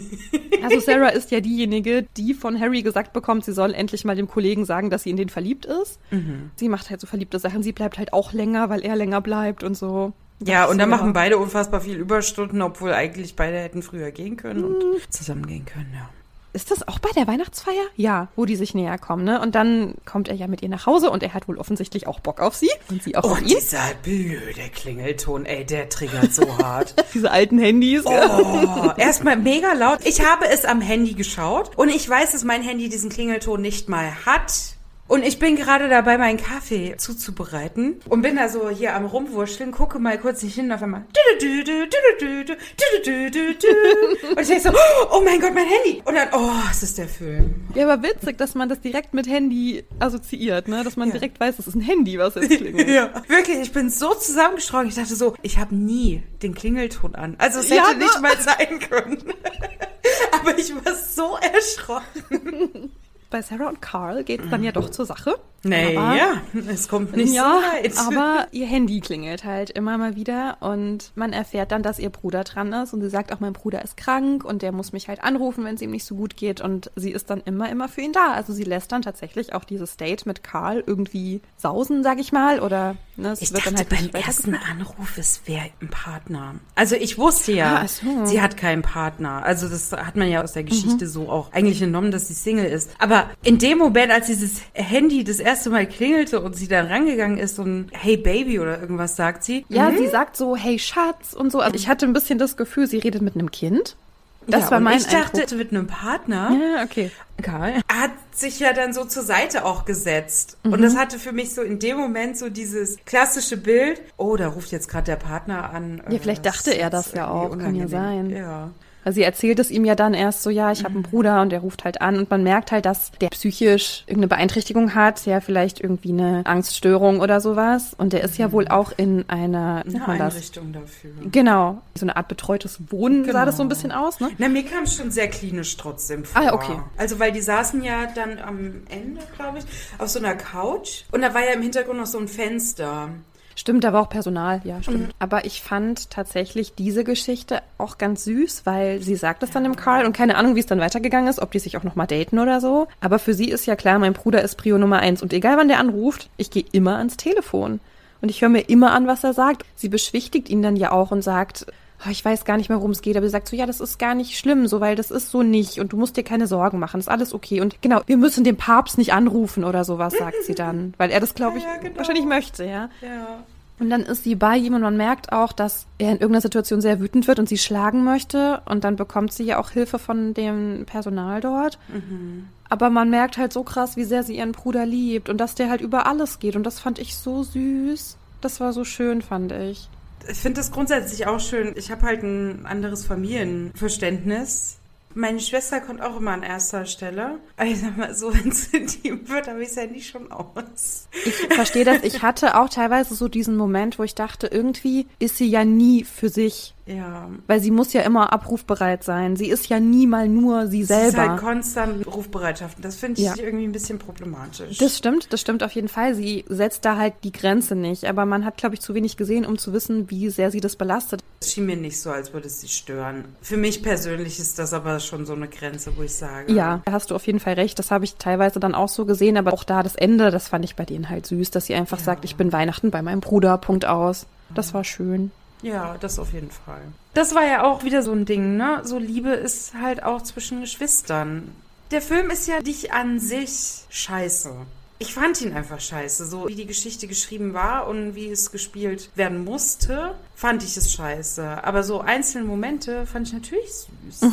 Also Sarah ist ja diejenige, die von Harry gesagt bekommt, sie soll endlich mal dem Kollegen sagen, dass sie in den verliebt ist. Mhm. Sie macht halt so verliebte Sachen. Sie bleibt halt auch länger, weil er länger bleibt und so. Ja, und dann machen beide unfassbar viel Überstunden, obwohl eigentlich beide hätten früher gehen können und Mhm. zusammen gehen können, ja. Ist das auch bei der Weihnachtsfeier? Ja, wo die sich näher kommen, ne? Und dann kommt er ja mit ihr nach Hause und er hat wohl offensichtlich auch Bock auf sie und sie auch auf Und ihn. dieser blöde Klingelton, ey, der triggert so hart. [LAUGHS] Diese alten Handys. Oh, erstmal mega laut. Ich habe es am Handy geschaut und ich weiß, dass mein Handy diesen Klingelton nicht mal hat. Und ich bin gerade dabei, meinen Kaffee zuzubereiten und bin da so hier am Rumwurscheln, gucke mal kurz nicht hin, auf einmal. Und ich denke so, oh mein Gott, mein Handy. Und dann, oh, es ist der Film. Ja, aber witzig, dass man das direkt mit Handy assoziiert, ne? Dass man ja. direkt weiß, das ist ein Handy, was jetzt klingelt. ja, wirklich, ich bin so zusammengeschraubt. Ich dachte so, ich habe nie den Klingelton an. Also es hätte ja, nicht mal sein können. aber ich war so erschrocken. Bei Sarah und Carl geht es dann ja doch zur Sache. Naja, es kommt nicht ja, so weit. [LAUGHS] aber ihr Handy klingelt halt immer mal wieder und man erfährt dann, dass ihr Bruder dran ist und sie sagt auch, mein Bruder ist krank und der muss mich halt anrufen, wenn es ihm nicht so gut geht und sie ist dann immer, immer für ihn da. Also sie lässt dann tatsächlich auch dieses Date mit Karl irgendwie sausen, sag ich mal, oder ne, ich dachte halt beim ersten. Anruf, es wäre ein Partner. Also ich wusste ja, so. sie hat keinen Partner. Also das hat man ja aus der Geschichte so auch eigentlich entnommen, dass sie Single ist. Aber in dem Moment, als dieses Handy das erste Mal klingelte und sie dann rangegangen ist und Hey Baby oder irgendwas sagt sie. Ja, sie sagt so, hey Schatz und so. Also ich hatte ein bisschen das Gefühl, sie redet mit einem Kind. Das ja, war und mein Ich dachte Eindruck. mit einem Partner. Ja, okay. Karl. hat sich ja dann so zur Seite auch gesetzt. Und Mhm. das hatte für mich so in dem Moment so dieses klassische Bild, oh, da ruft jetzt gerade der Partner an. Ja, vielleicht Äh, dachte er das ja auch, kann ja sein. Ja. Also sie erzählt es ihm ja dann erst so, ja, ich habe einen Bruder und der ruft halt an und man merkt halt, dass der psychisch irgendeine Beeinträchtigung hat, ja, vielleicht irgendwie eine Angststörung oder sowas. Und der ist ja wohl auch in einer, Eine das? Einrichtung dafür. Genau, so eine Art betreutes Wohnen sah Genau. das so ein bisschen aus, ne? Na, mir kam es schon sehr klinisch trotzdem vor. Ah, okay. Also, weil die saßen ja dann am Ende, glaube ich, auf so einer Couch. Und da war ja im Hintergrund noch so ein Fenster. Stimmt, da war auch Personal, ja, Mhm. stimmt. Aber ich fand tatsächlich diese Geschichte auch ganz süß, weil sie sagt es dann dem Karl und keine Ahnung, wie es dann weitergegangen ist, ob die sich auch nochmal daten oder so. Aber für sie ist ja klar, mein Bruder ist Prio Nummer eins und egal wann der anruft, ich gehe immer ans Telefon. Und ich höre mir immer an, was er sagt. Sie beschwichtigt ihn dann ja auch und sagt, ich weiß gar nicht mehr, worum es geht, aber sie sagt so, ja, das ist gar nicht schlimm, so, weil das ist so nicht und du musst dir keine Sorgen machen, ist alles okay. Und genau, wir müssen den Papst nicht anrufen oder sowas, sagt sie dann, [LAUGHS] weil er das, glaube ich, Ja, ja, genau. wahrscheinlich möchte, ja. Ja. Und dann ist sie bei ihm und man merkt auch, dass er in irgendeiner Situation sehr wütend wird und sie schlagen möchte. Und dann bekommt sie ja auch Hilfe von dem Personal dort. Aber man merkt halt so krass, wie sehr sie ihren Bruder liebt und dass der halt über alles geht. Und das fand ich so süß. Das war so schön, fand ich. Ich finde das grundsätzlich auch schön. Ich habe halt ein anderes Familienverständnis. Meine Schwester kommt auch immer an erster Stelle. Aber ich sag mal so, [LAUGHS] wenn es intim wird, habe ich es ja nicht schon aus. Ich verstehe das. Ich hatte auch teilweise so diesen Moment, wo ich dachte, irgendwie ist sie ja nie für sich. Ja. Weil sie muss ja immer abrufbereit sein. Sie ist ja nie mal nur sie Sie ist selber. halt konstant Rufbereitschaft. Das finde ich Ja. irgendwie ein bisschen problematisch. Das stimmt, das stimmt auf jeden Fall. Sie setzt da halt die Grenze nicht. Aber man hat, glaube ich, zu wenig gesehen, um zu wissen, wie sehr sie das belastet. Es schien mir nicht so, als würde es sie stören. Für mich persönlich ist das aber schon so eine Grenze, wo ich sage. Ja, da hast du auf jeden Fall recht. Das habe ich teilweise dann auch so gesehen. Aber auch da das Ende, das fand ich bei denen halt süß, dass sie einfach Ja. sagt, ich bin Weihnachten bei meinem Bruder, Punkt aus. Das war schön. Ja, das auf jeden Fall. Das war ja auch wieder so ein Ding, ne? So Liebe ist halt auch zwischen Geschwistern. Der Film ist ja nicht an sich scheiße. Ich fand ihn einfach scheiße. So wie die Geschichte geschrieben war und wie es gespielt werden musste, fand ich es scheiße. Aber so einzelne Momente fand ich natürlich süß.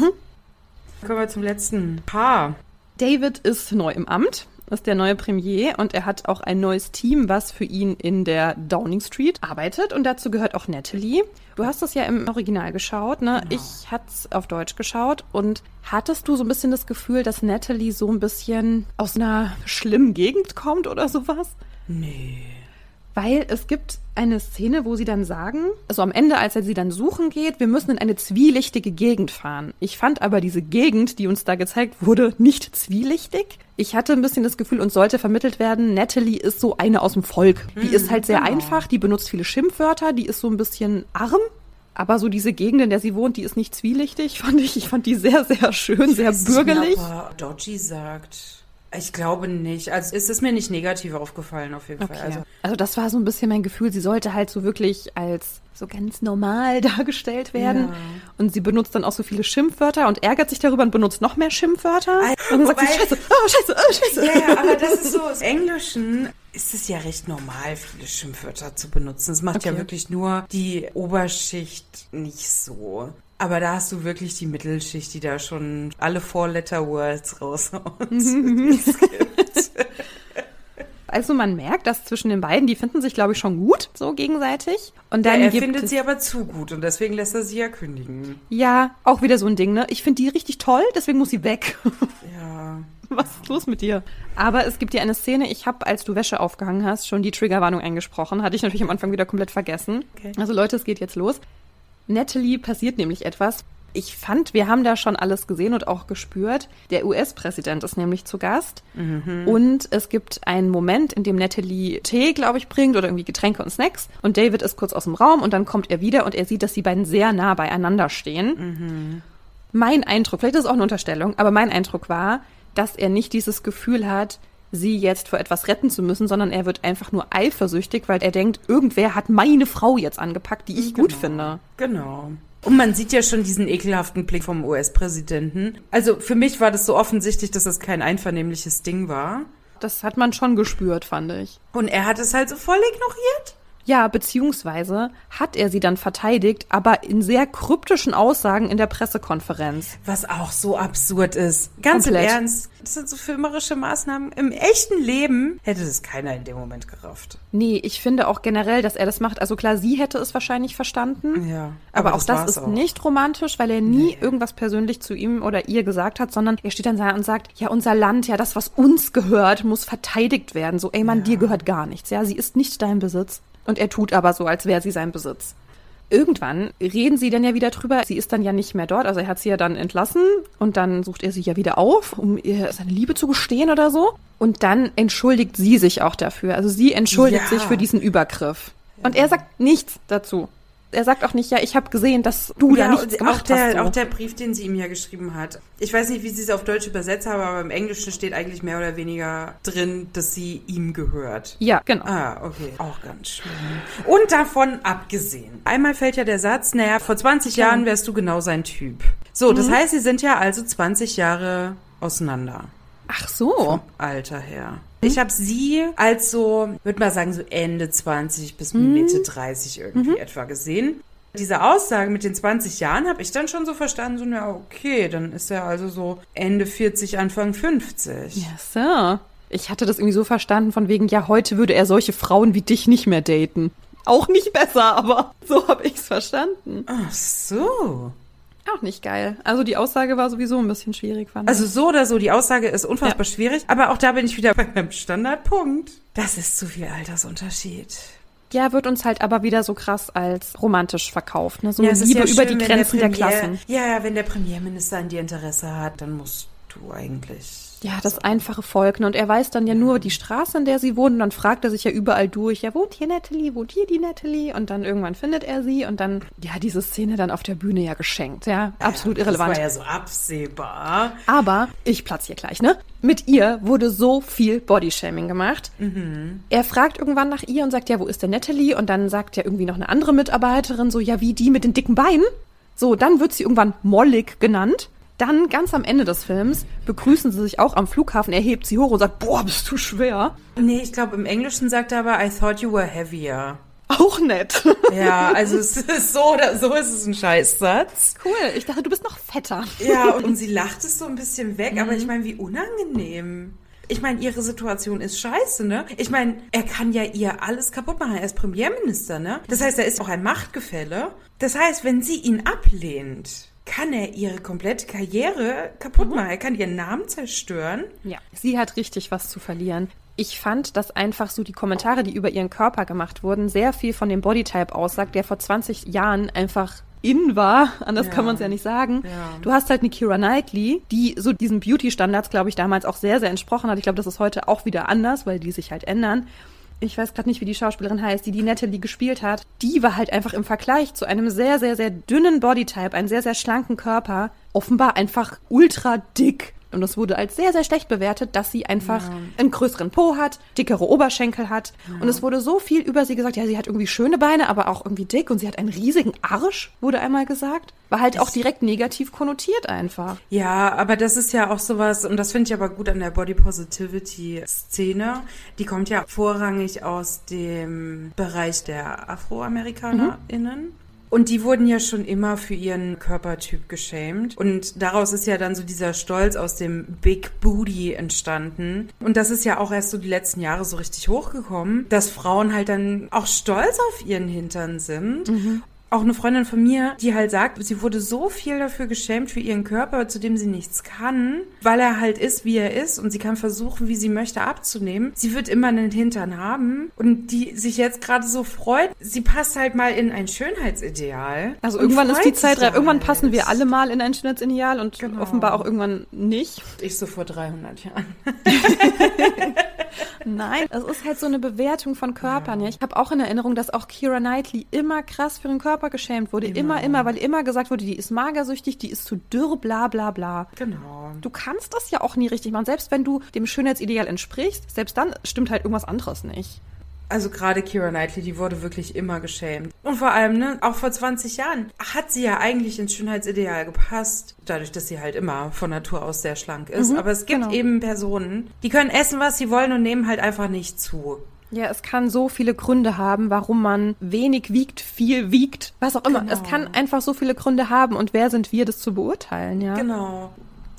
Kommen wir zum letzten Paar. David ist neu im Amt, ist der neue Premier und er hat auch ein neues Team, was für ihn in der Downing Street arbeitet und dazu gehört auch Natalie. Du hast das ja im Original geschaut, ne? Genau. Ich hat's auf Deutsch geschaut und hattest du so ein bisschen das Gefühl, dass Natalie so ein bisschen aus einer schlimmen Gegend kommt oder sowas? Nee. Weil es gibt eine Szene, wo sie dann sagen, also am Ende, als er sie dann suchen geht, wir müssen in eine zwielichtige Gegend fahren. Ich fand aber diese Gegend, die uns da gezeigt wurde, nicht zwielichtig. Ich hatte ein bisschen das Gefühl, uns sollte vermittelt werden, Natalie ist so eine aus dem Volk. Die ist halt sehr genau. einfach, die benutzt viele Schimpfwörter, die ist so ein bisschen arm. Aber so diese Gegend, in der sie wohnt, die ist nicht zwielichtig, [LAUGHS] fand ich. Ich fand die sehr, sehr schön, sehr weiß nicht bürgerlich. ob er Dodgy sagt. Ich glaube nicht. Also es ist mir nicht negativ aufgefallen auf jeden Okay. Fall. Also Also, das war so ein bisschen mein Gefühl, sie sollte halt so wirklich als so ganz normal [LAUGHS] dargestellt werden. Ja. Und sie benutzt dann auch so viele Schimpfwörter und ärgert sich darüber und benutzt noch mehr Schimpfwörter. Ei, und dann sagt sie, scheiße, oh, scheiße, oh, scheiße. Ja, ja, aber das ist so, [LAUGHS] im Englischen ist es ja recht normal, viele Schimpfwörter zu benutzen. Es macht ja Okay. wirklich nur die Oberschicht nicht so. Aber da hast du wirklich die Mittelschicht, die da schon alle Four-Letter-Words raushaut. [LAUGHS] Also man merkt, dass zwischen den beiden, die finden sich, glaube ich, schon gut, so gegenseitig. Und Ja, dann er gibt findet sie aber zu gut und deswegen lässt er sie ja kündigen. ja, auch wieder so ein Ding, ne? Ich finde die richtig toll, deswegen muss sie weg. [LAUGHS] Ja. Was ist los mit dir? Aber es gibt ja eine Szene, ich habe, als du Wäsche aufgehangen hast, schon die Triggerwarnung eingesprochen. Hatte ich natürlich am Anfang wieder komplett vergessen. Okay. Also Leute, es geht jetzt los. Natalie passiert nämlich etwas. Ich fand, wir haben da schon alles gesehen und auch gespürt. Der US-Präsident ist nämlich zu Gast. Mhm. Und es gibt einen Moment, in dem Natalie Tee, glaube ich, bringt oder irgendwie Getränke und Snacks. Und David ist kurz aus dem Raum und dann kommt er wieder und er sieht, dass die beiden sehr nah beieinander stehen. Mhm. Mein Eindruck, vielleicht ist es auch eine Unterstellung, aber mein Eindruck war, dass er nicht dieses Gefühl hat, sie jetzt vor etwas retten zu müssen, sondern er wird einfach nur eifersüchtig, weil er denkt, irgendwer hat meine Frau jetzt angepackt, die ich genau. gut finde. Genau. Und man sieht ja schon diesen ekelhaften Blick vom US-Präsidenten. Also für mich war das so offensichtlich, dass das kein einvernehmliches Ding war. Das hat man schon gespürt, fand ich. Und er hat es halt so voll ignoriert? Ja, beziehungsweise hat er sie dann verteidigt, aber in sehr kryptischen Aussagen in der Pressekonferenz. Was auch so absurd ist. Ganz Komplett. im Ernst. Das sind so filmerische Maßnahmen. Im echten Leben hätte das keiner in dem Moment gerafft. Nee, ich finde auch generell, dass er das macht. Also klar, sie hätte es wahrscheinlich verstanden. Ja. Aber, aber auch das, das ist auch. nicht romantisch, weil er nie nee. irgendwas persönlich zu ihm oder ihr gesagt hat, sondern er steht dann da und sagt, ja, unser Land, ja, das, was uns gehört, muss verteidigt werden. So, ey Mann, ja. dir gehört gar nichts. Ja, sie ist nicht dein Besitz. Und er tut aber so, als wäre sie sein Besitz. Irgendwann reden sie dann ja wieder drüber. Sie ist dann ja nicht mehr dort. Also er hat sie ja dann entlassen und dann sucht er sie ja wieder auf, um ihr seine Liebe zu gestehen oder so. Und dann entschuldigt sie sich auch dafür. Also sie entschuldigt ja. sich für diesen Übergriff. Und er sagt nichts dazu er sagt auch nicht, ja, ich habe gesehen, dass du ja, da nichts gemacht auch der, hast. So. Auch der Brief, den sie ihm ja geschrieben hat. Ich weiß nicht, wie sie es auf Deutsch übersetzt haben, aber im Englischen steht eigentlich mehr oder weniger drin, dass sie ihm gehört. Ja, genau. Ah, okay. Auch ganz schön. Und davon abgesehen. Einmal fällt ja der Satz, naja, vor 20 ja. Jahren wärst du genau sein Typ. So, das mhm. heißt, sie sind ja also 20 Jahre auseinander. Ach so. Vom Alter her. Ich habe sie als so, würde mal sagen, so Ende 20 bis mhm. Mitte 30 irgendwie mhm. etwa gesehen. Diese Aussage mit den 20 Jahren habe ich dann schon so verstanden, so, ja, okay, dann ist er also so Ende 40, Anfang 50. Ja, so. Ich hatte das irgendwie so verstanden, von wegen, ja, heute würde er solche Frauen wie dich nicht mehr daten. Auch nicht besser, aber [LAUGHS] so habe ich es verstanden. Ach so. Auch nicht geil. Also die Aussage war sowieso ein bisschen schwierig, fand Also so oder so, die Aussage ist unfassbar ja. schwierig. Aber auch da bin ich wieder [LAUGHS] beim Standardpunkt. Das ist zu viel Altersunterschied. Ja, wird uns halt aber wieder so krass als romantisch verkauft. Ne? So ja, eine Liebe ja schön, über die Grenzen der, Premier, der Klassen. Ja, ja, wenn der Premierminister an dir Interesse hat, dann musst du eigentlich ja, das einfache Volk. Ne? Und er weiß dann ja nur die Straße, in der sie wohnen. Und dann fragt er sich ja überall durch, ja, wohnt hier Natalie, wohnt hier die Natalie? Und dann irgendwann findet er sie und dann, ja, diese Szene dann auf der Bühne ja geschenkt. Ja, absolut ja, irrelevant. Das war ja so absehbar. Aber ich platz hier gleich, ne? Mit ihr wurde so viel Bodyshaming gemacht. Mhm. Er fragt irgendwann nach ihr und sagt, ja, wo ist denn Natalie? Und dann sagt ja irgendwie noch eine andere Mitarbeiterin so, ja, wie die mit den dicken Beinen? So, dann wird sie irgendwann mollig genannt. Dann ganz am Ende des Films begrüßen sie sich auch am Flughafen. Er hebt sie hoch und sagt, boah, bist du schwer. Nee, ich glaube, im Englischen sagt er aber, I thought you were heavier. Auch nett. [LAUGHS] Ja, also es ist so oder so ist es ein Scheißsatz. Cool. Ich dachte, du bist noch fetter. Ja, und sie lacht es so ein bisschen weg, mhm. aber ich meine, wie unangenehm. Ich meine, ihre Situation ist scheiße, ne? Ich meine, er kann ja ihr alles kaputt machen. Er ist Premierminister, ne? Das heißt, er ist auch ein Machtgefälle. Das heißt, wenn sie ihn ablehnt, kann er ihre komplette Karriere kaputt mhm. machen. Er kann ihren Namen zerstören. Ja, sie hat richtig was zu verlieren. Ich fand, dass einfach so die Kommentare, die über ihren Körper gemacht wurden, sehr viel von dem Bodytype aussagt, der vor 20 Jahren einfach in war, anders ja. kann man es ja nicht sagen. Ja. Du hast halt eine Kira Knightley, die so diesen Beauty-Standards, glaube ich, damals auch sehr, sehr entsprochen hat. Ich glaube, das ist heute auch wieder anders, weil die sich halt ändern ich weiß gerade nicht, wie die Schauspielerin heißt, die die Natalie gespielt hat, die war halt einfach im Vergleich zu einem sehr, sehr, sehr dünnen Bodytype, einen sehr, sehr schlanken Körper, offenbar einfach ultra dick. Und das wurde als sehr, sehr schlecht bewertet, dass sie einfach ja. einen größeren Po hat, dickere Oberschenkel hat. Ja. Und es wurde so viel über sie gesagt. Ja, sie hat irgendwie schöne Beine, aber auch irgendwie dick. Und sie hat einen riesigen Arsch, wurde einmal gesagt. War halt auch direkt negativ konnotiert einfach. Ja, aber das ist ja auch sowas, und das finde ich aber gut an der Body Positivity Szene. Die kommt ja vorrangig aus dem Bereich der AfroamerikanerInnen. Mhm. Und die wurden ja schon immer für ihren Körpertyp geschämt. Und daraus ist ja dann so dieser Stolz aus dem Big Booty entstanden. Und das ist ja auch erst so die letzten Jahre so richtig hochgekommen, dass Frauen halt dann auch stolz auf ihren Hintern sind. Mhm. Auch eine Freundin von mir, die halt sagt, sie wurde so viel dafür geschämt für ihren Körper, zu dem sie nichts kann, weil er halt ist, wie er ist und sie kann versuchen, wie sie möchte, abzunehmen. Sie wird immer einen Hintern haben und die sich jetzt gerade so freut, sie passt halt mal in ein Schönheitsideal. Also irgendwann ist die Zeit reif. Irgendwann passen wir alle mal in ein Schönheitsideal und Genau. offenbar auch irgendwann nicht. Ich so vor 300 Jahren. [LAUGHS] Nein, es ist halt so eine Bewertung von Körpern. Ja. Ich habe auch in Erinnerung, dass auch Kira Knightley immer krass für ihren Körper geschämt wurde. Immer, Immer. immer, weil immer gesagt wurde, die ist magersüchtig, die ist zu dürr, bla bla bla. Genau. Du kannst das ja auch nie richtig machen. Selbst wenn du dem Schönheitsideal entsprichst, selbst dann stimmt halt irgendwas anderes nicht. Also gerade Kira Knightley, die wurde wirklich immer geschämt. Und vor allem, ne, auch vor 20 Jahren hat sie ja eigentlich ins Schönheitsideal gepasst. Dadurch, dass sie halt immer von Natur aus sehr schlank ist. Mhm, Aber es gibt genau. eben Personen, die können essen, was sie wollen und nehmen halt einfach nicht zu. Ja, es kann so viele Gründe haben, warum man wenig wiegt, viel wiegt, was auch immer. Genau. Es kann einfach so viele Gründe haben und wer sind wir, das zu beurteilen, ja? Genau.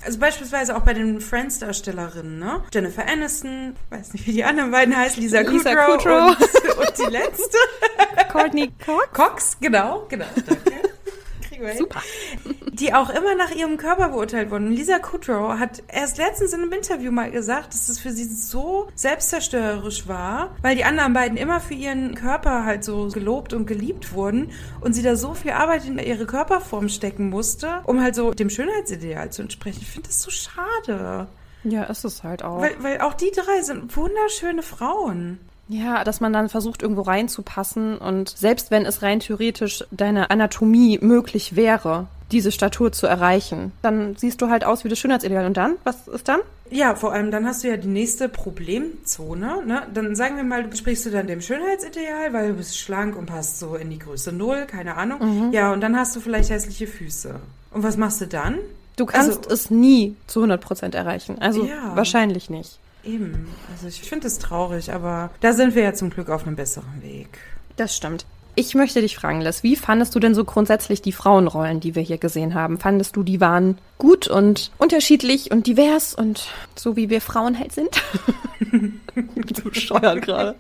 Also beispielsweise auch bei den Friends-Darstellerinnen, ne? Jennifer Aniston, weiß nicht, wie die anderen beiden heißen, Lisa, Lisa Kudrow, Kudrow. Und, und die letzte. [LAUGHS] Courtney Cox? Cox, genau, genau, danke. [LAUGHS] Kriegen wir hin. Super. Die auch immer nach ihrem Körper beurteilt wurden. Lisa Kudrow hat erst letztens in einem Interview mal gesagt, dass es für sie so selbstzerstörerisch war, weil die anderen beiden immer für ihren Körper halt so gelobt und geliebt wurden und sie da so viel Arbeit in ihre Körperform stecken musste, um halt so dem Schönheitsideal zu entsprechen. Ich finde das so schade. Ja, ist es halt auch. Weil, weil auch die drei sind wunderschöne Frauen. Ja, dass man dann versucht, irgendwo reinzupassen und selbst wenn es rein theoretisch deine Anatomie möglich wäre, diese Statur zu erreichen, dann siehst du halt aus wie das Schönheitsideal. Und dann? Was ist dann? Ja, vor allem dann hast du ja die nächste Problemzone. Ne? Dann sagen wir mal, du sprichst du dann dem Schönheitsideal, weil du bist schlank und passt so in die Größe Null, keine Ahnung. Ja, und dann hast du vielleicht hässliche Füße. Und was machst du dann? Du kannst Also- es nie zu 100 Prozent erreichen. Also Ja. wahrscheinlich nicht. Eben. Also ich finde es traurig, aber da sind wir ja zum Glück auf einem besseren Weg. Das stimmt. Ich möchte dich fragen, Les, wie fandest du denn so grundsätzlich die Frauenrollen, die wir hier gesehen haben? Fandest du, die waren gut und unterschiedlich und divers und so wie wir Frauen halt sind? [LAUGHS] so bescheuert gerade.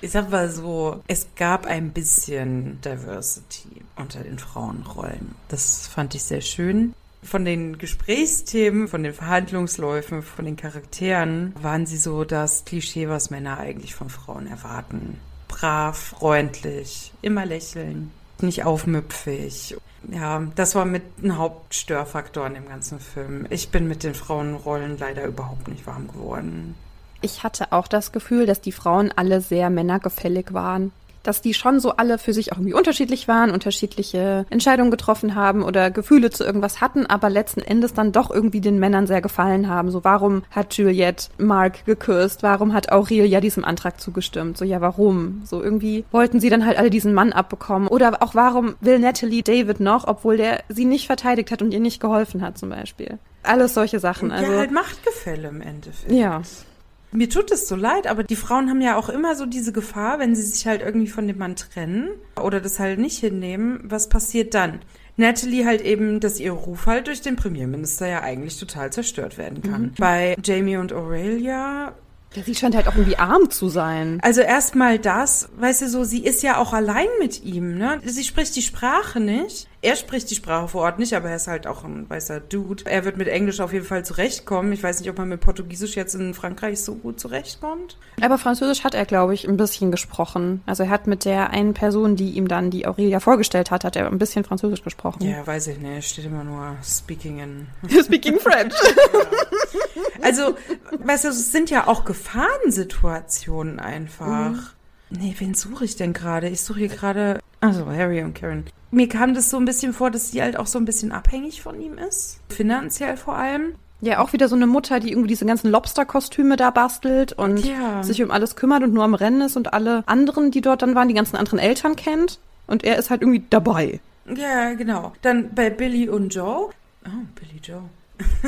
Ich sag mal so, es gab ein bisschen Diversity unter den Frauenrollen. Das fand ich sehr schön. Von den Gesprächsthemen, von den Verhandlungsläufen, von den Charakteren waren sie so das Klischee, was Männer eigentlich von Frauen erwarten. Brav, freundlich, immer lächeln, nicht aufmüpfig. Ja, das war mit ein Hauptstörfaktor in dem ganzen Film. Ich bin mit den Frauenrollen leider überhaupt nicht warm geworden. Ich hatte auch das Gefühl, dass die Frauen alle sehr männergefällig waren. Dass die schon so alle für sich auch irgendwie unterschiedlich waren, unterschiedliche Entscheidungen getroffen haben oder Gefühle zu irgendwas hatten, aber letzten Endes dann doch irgendwie den Männern sehr gefallen haben. So, warum hat Juliette Mark geküsst? Warum hat Aurelia diesem Antrag zugestimmt? So, ja, warum? So, irgendwie wollten sie dann halt alle diesen Mann abbekommen. Oder auch, warum will Natalie David noch, obwohl der sie nicht verteidigt hat und ihr nicht geholfen hat, zum Beispiel? Alles solche Sachen. Also, ja, halt Machtgefälle im Endeffekt. ja. Mir tut es so leid, aber die Frauen haben ja auch immer so diese Gefahr, wenn sie sich halt irgendwie von dem Mann trennen oder das halt nicht hinnehmen, was passiert dann? Natalie halt eben, dass ihr Ruf halt durch den Premierminister ja eigentlich total zerstört werden kann. Bei Jamie und Aurelia, Ja, sie scheint halt auch irgendwie arm zu sein. also erstmal das, weißt du so, sie ist ja auch allein mit ihm, ne? Sie spricht die Sprache nicht. Er spricht die Sprache vor Ort nicht, aber er ist halt auch ein weißer Dude. Er wird mit Englisch auf jeden Fall zurechtkommen. Ich weiß nicht, ob man mit Portugiesisch jetzt in Frankreich so gut zurechtkommt. Aber Französisch hat er, glaube ich, ein bisschen gesprochen. Also er hat mit der einen Person, die ihm dann die Aurelia vorgestellt hat, hat er ein bisschen Französisch gesprochen. Ja, weiß ich nicht. Steht immer nur speaking in. [LAUGHS] Speaking French. Also, weißt du, es sind ja auch Gefahrensituationen einfach. Nee, wen suche ich denn gerade? Ich suche hier gerade. Also, Harry und Karen. Mir kam das so ein bisschen vor, dass sie halt auch so ein bisschen abhängig von ihm ist. Finanziell vor allem. Ja, auch wieder so eine Mutter, die irgendwie diese ganzen Lobster-Kostüme da bastelt und Ja. sich um alles kümmert und nur am Rennen ist und alle anderen, die dort dann waren, die ganzen anderen Eltern kennt. Und er ist halt irgendwie dabei. Ja, genau. Dann bei Billy und Joe. Oh, Billy Joe. [LAUGHS]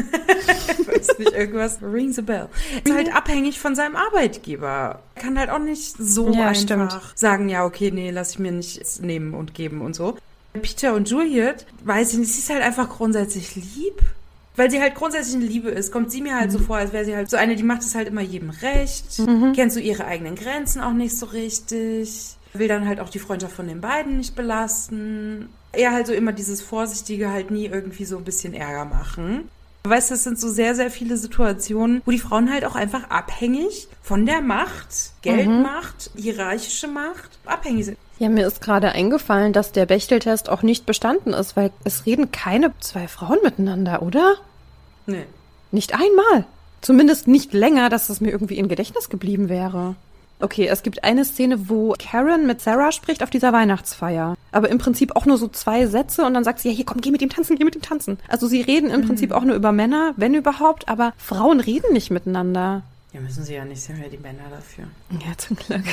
weiß nicht, irgendwas rings a bell. Ist halt abhängig von seinem Arbeitgeber. Kann halt auch nicht so Ja, einfach stimmt. sagen, ja, okay, nee, lass ich mir nicht nehmen und geben und so. Peter und Juliet, weiß ich nicht, sie ist halt einfach grundsätzlich lieb. Weil sie halt grundsätzlich eine Liebe ist, kommt sie mir halt Mhm. so vor, als wäre sie halt so eine, die macht es halt immer jedem recht. Kennst du ihre eigenen Grenzen auch nicht so richtig. will dann halt auch die Freundschaft von den beiden nicht belasten. Er halt so immer dieses Vorsichtige halt nie irgendwie so ein bisschen Ärger machen. Weißt du, es sind so sehr, sehr viele Situationen, wo die Frauen halt auch einfach abhängig von der Macht, Geldmacht, mhm. hierarchische Macht, abhängig sind. Ja, mir ist gerade eingefallen, dass der Bechteltest auch nicht bestanden ist, weil es reden keine zwei Frauen miteinander, oder? Nee. Nicht einmal. Zumindest nicht länger, dass es mir irgendwie in Gedächtnis geblieben wäre. Okay, es gibt eine Szene, wo Karen mit Sarah spricht auf dieser Weihnachtsfeier. Aber im Prinzip auch nur so zwei Sätze und dann sagt sie, ja, hier komm, geh mit ihm tanzen, geh mit ihm tanzen. Also sie reden im mhm. Prinzip auch nur über Männer, wenn überhaupt, aber Frauen reden nicht miteinander. Ja, müssen sie ja nicht, haben ja die Männer dafür. Ja, zum Glück.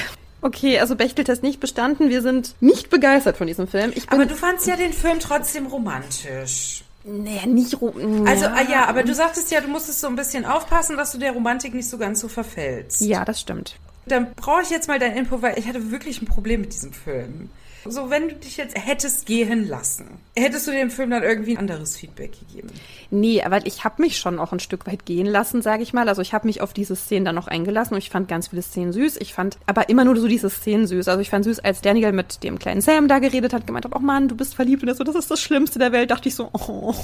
Okay, also Bechteltest nicht bestanden. Wir sind nicht begeistert von diesem Film. aber du fandst ja den Film trotzdem romantisch. Naja, nicht ro Also, ah, ja, aber du sagtest ja, du musstest so ein bisschen aufpassen, dass du der Romantik nicht so ganz so verfällst. Ja, das stimmt. Dann brauche ich jetzt mal dein Info, weil ich hatte wirklich ein Problem mit diesem Film. So, wenn du dich jetzt hättest gehen lassen, hättest du dem Film dann irgendwie ein anderes Feedback gegeben? Nee, aber ich habe mich schon auch ein Stück weit gehen lassen, sage ich mal. Also ich habe mich auf diese Szenen dann noch eingelassen und ich fand ganz viele Szenen süß. Ich fand aber immer nur so diese Szenen süß. Also ich fand süß, als Daniel mit dem kleinen Sam da geredet hat, gemeint hat, oh Mann, du bist verliebt und er so, das ist das Schlimmste der Welt. Dachte ich so, oh,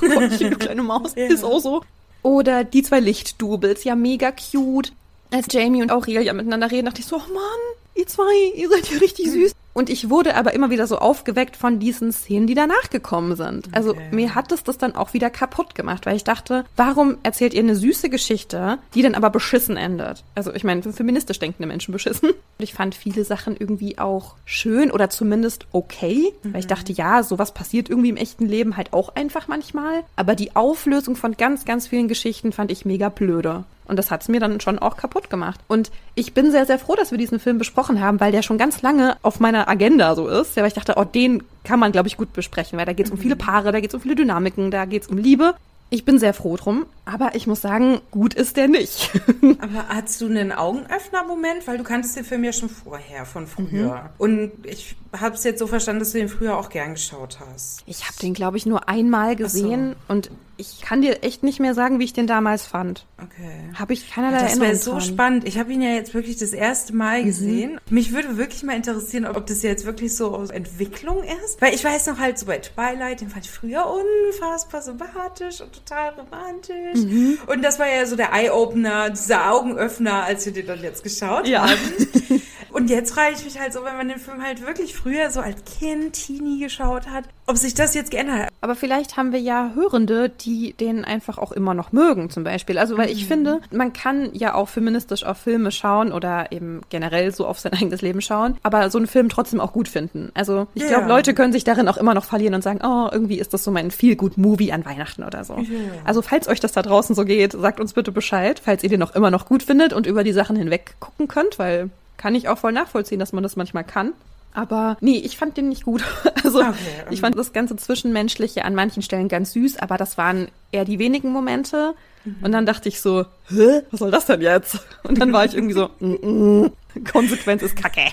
du [LAUGHS] kleine Maus, ja. ist auch so. Oder die zwei Lichtdubels, ja mega cute. Als Jamie und Aurelia miteinander reden, dachte ich so, oh Mann, ihr zwei, ihr seid ja richtig süß. Und ich wurde aber immer wieder so aufgeweckt von diesen Szenen, die danach gekommen sind. Also okay. mir hat es das dann auch wieder kaputt gemacht, weil ich dachte, warum erzählt ihr eine süße Geschichte, die dann aber beschissen endet? Also ich meine, feministisch denkende Menschen beschissen. Und ich fand viele Sachen irgendwie auch schön oder zumindest okay, mhm. weil ich mhm. dachte, ja, sowas passiert irgendwie im echten Leben halt auch einfach manchmal. Aber die Auflösung von ganz, ganz vielen Geschichten fand ich mega blöde. Und das hat es mir dann schon auch kaputt gemacht. Und ich bin sehr, sehr froh, dass wir diesen Film besprochen haben, weil der schon ganz lange auf meiner Agenda so ist. Ja, weil ich dachte, oh, den kann man, glaube ich, gut besprechen, weil da geht es um viele mhm. Paare, da geht es um viele Dynamiken, da geht es um Liebe. Ich bin sehr froh drum, aber ich muss sagen, gut ist der nicht. [LAUGHS] aber hast du einen Augenöffner-Moment? Weil du kanntest den Film ja schon vorher, von früher. Mhm. Und ich habe es jetzt so verstanden, dass du den früher auch gern geschaut hast. Ich habe den, glaube ich, nur einmal gesehen so. und ich kann dir echt nicht mehr sagen, wie ich den damals fand. Okay. Habe ich keinerlei Das wäre so spannend. Ich habe ihn ja jetzt wirklich das erste Mal mhm. gesehen. Mich würde wirklich mal interessieren, ob das jetzt wirklich so aus Entwicklung ist. Weil ich weiß noch halt so bei Twilight, den fand ich früher unfassbar sympathisch und total romantisch. Mhm. Und das war ja so der Eye-Opener, dieser Augenöffner, als wir den dann jetzt geschaut ja. haben. [LAUGHS] Und jetzt frage ich mich halt so, wenn man den Film halt wirklich früher so als Kind, Teenie geschaut hat, ob sich das jetzt geändert hat. Aber vielleicht haben wir ja Hörende, die den einfach auch immer noch mögen, zum Beispiel. Also, weil ich mhm. finde, man kann ja auch feministisch auf Filme schauen oder eben generell so auf sein [LAUGHS] eigenes Leben schauen, aber so einen Film trotzdem auch gut finden. Also, ich yeah. glaube, Leute können sich darin auch immer noch verlieren und sagen, oh, irgendwie ist das so mein Feel-Good-Movie an Weihnachten oder so. Yeah. Also, falls euch das da draußen so geht, sagt uns bitte Bescheid, falls ihr den auch immer noch gut findet und über die Sachen hinweg gucken könnt, weil kann ich auch voll nachvollziehen, dass man das manchmal kann. Aber nee, ich fand den nicht gut. [LAUGHS] Also okay, ich fand das ganze Zwischenmenschliche an manchen Stellen ganz süß, aber das waren eher die wenigen Momente. Mhm. Und dann dachte ich so, hä, was soll das denn jetzt? Und dann war ich irgendwie so, [LAUGHS] mm, mm, [LAUGHS] Konsequenz ist Kacke.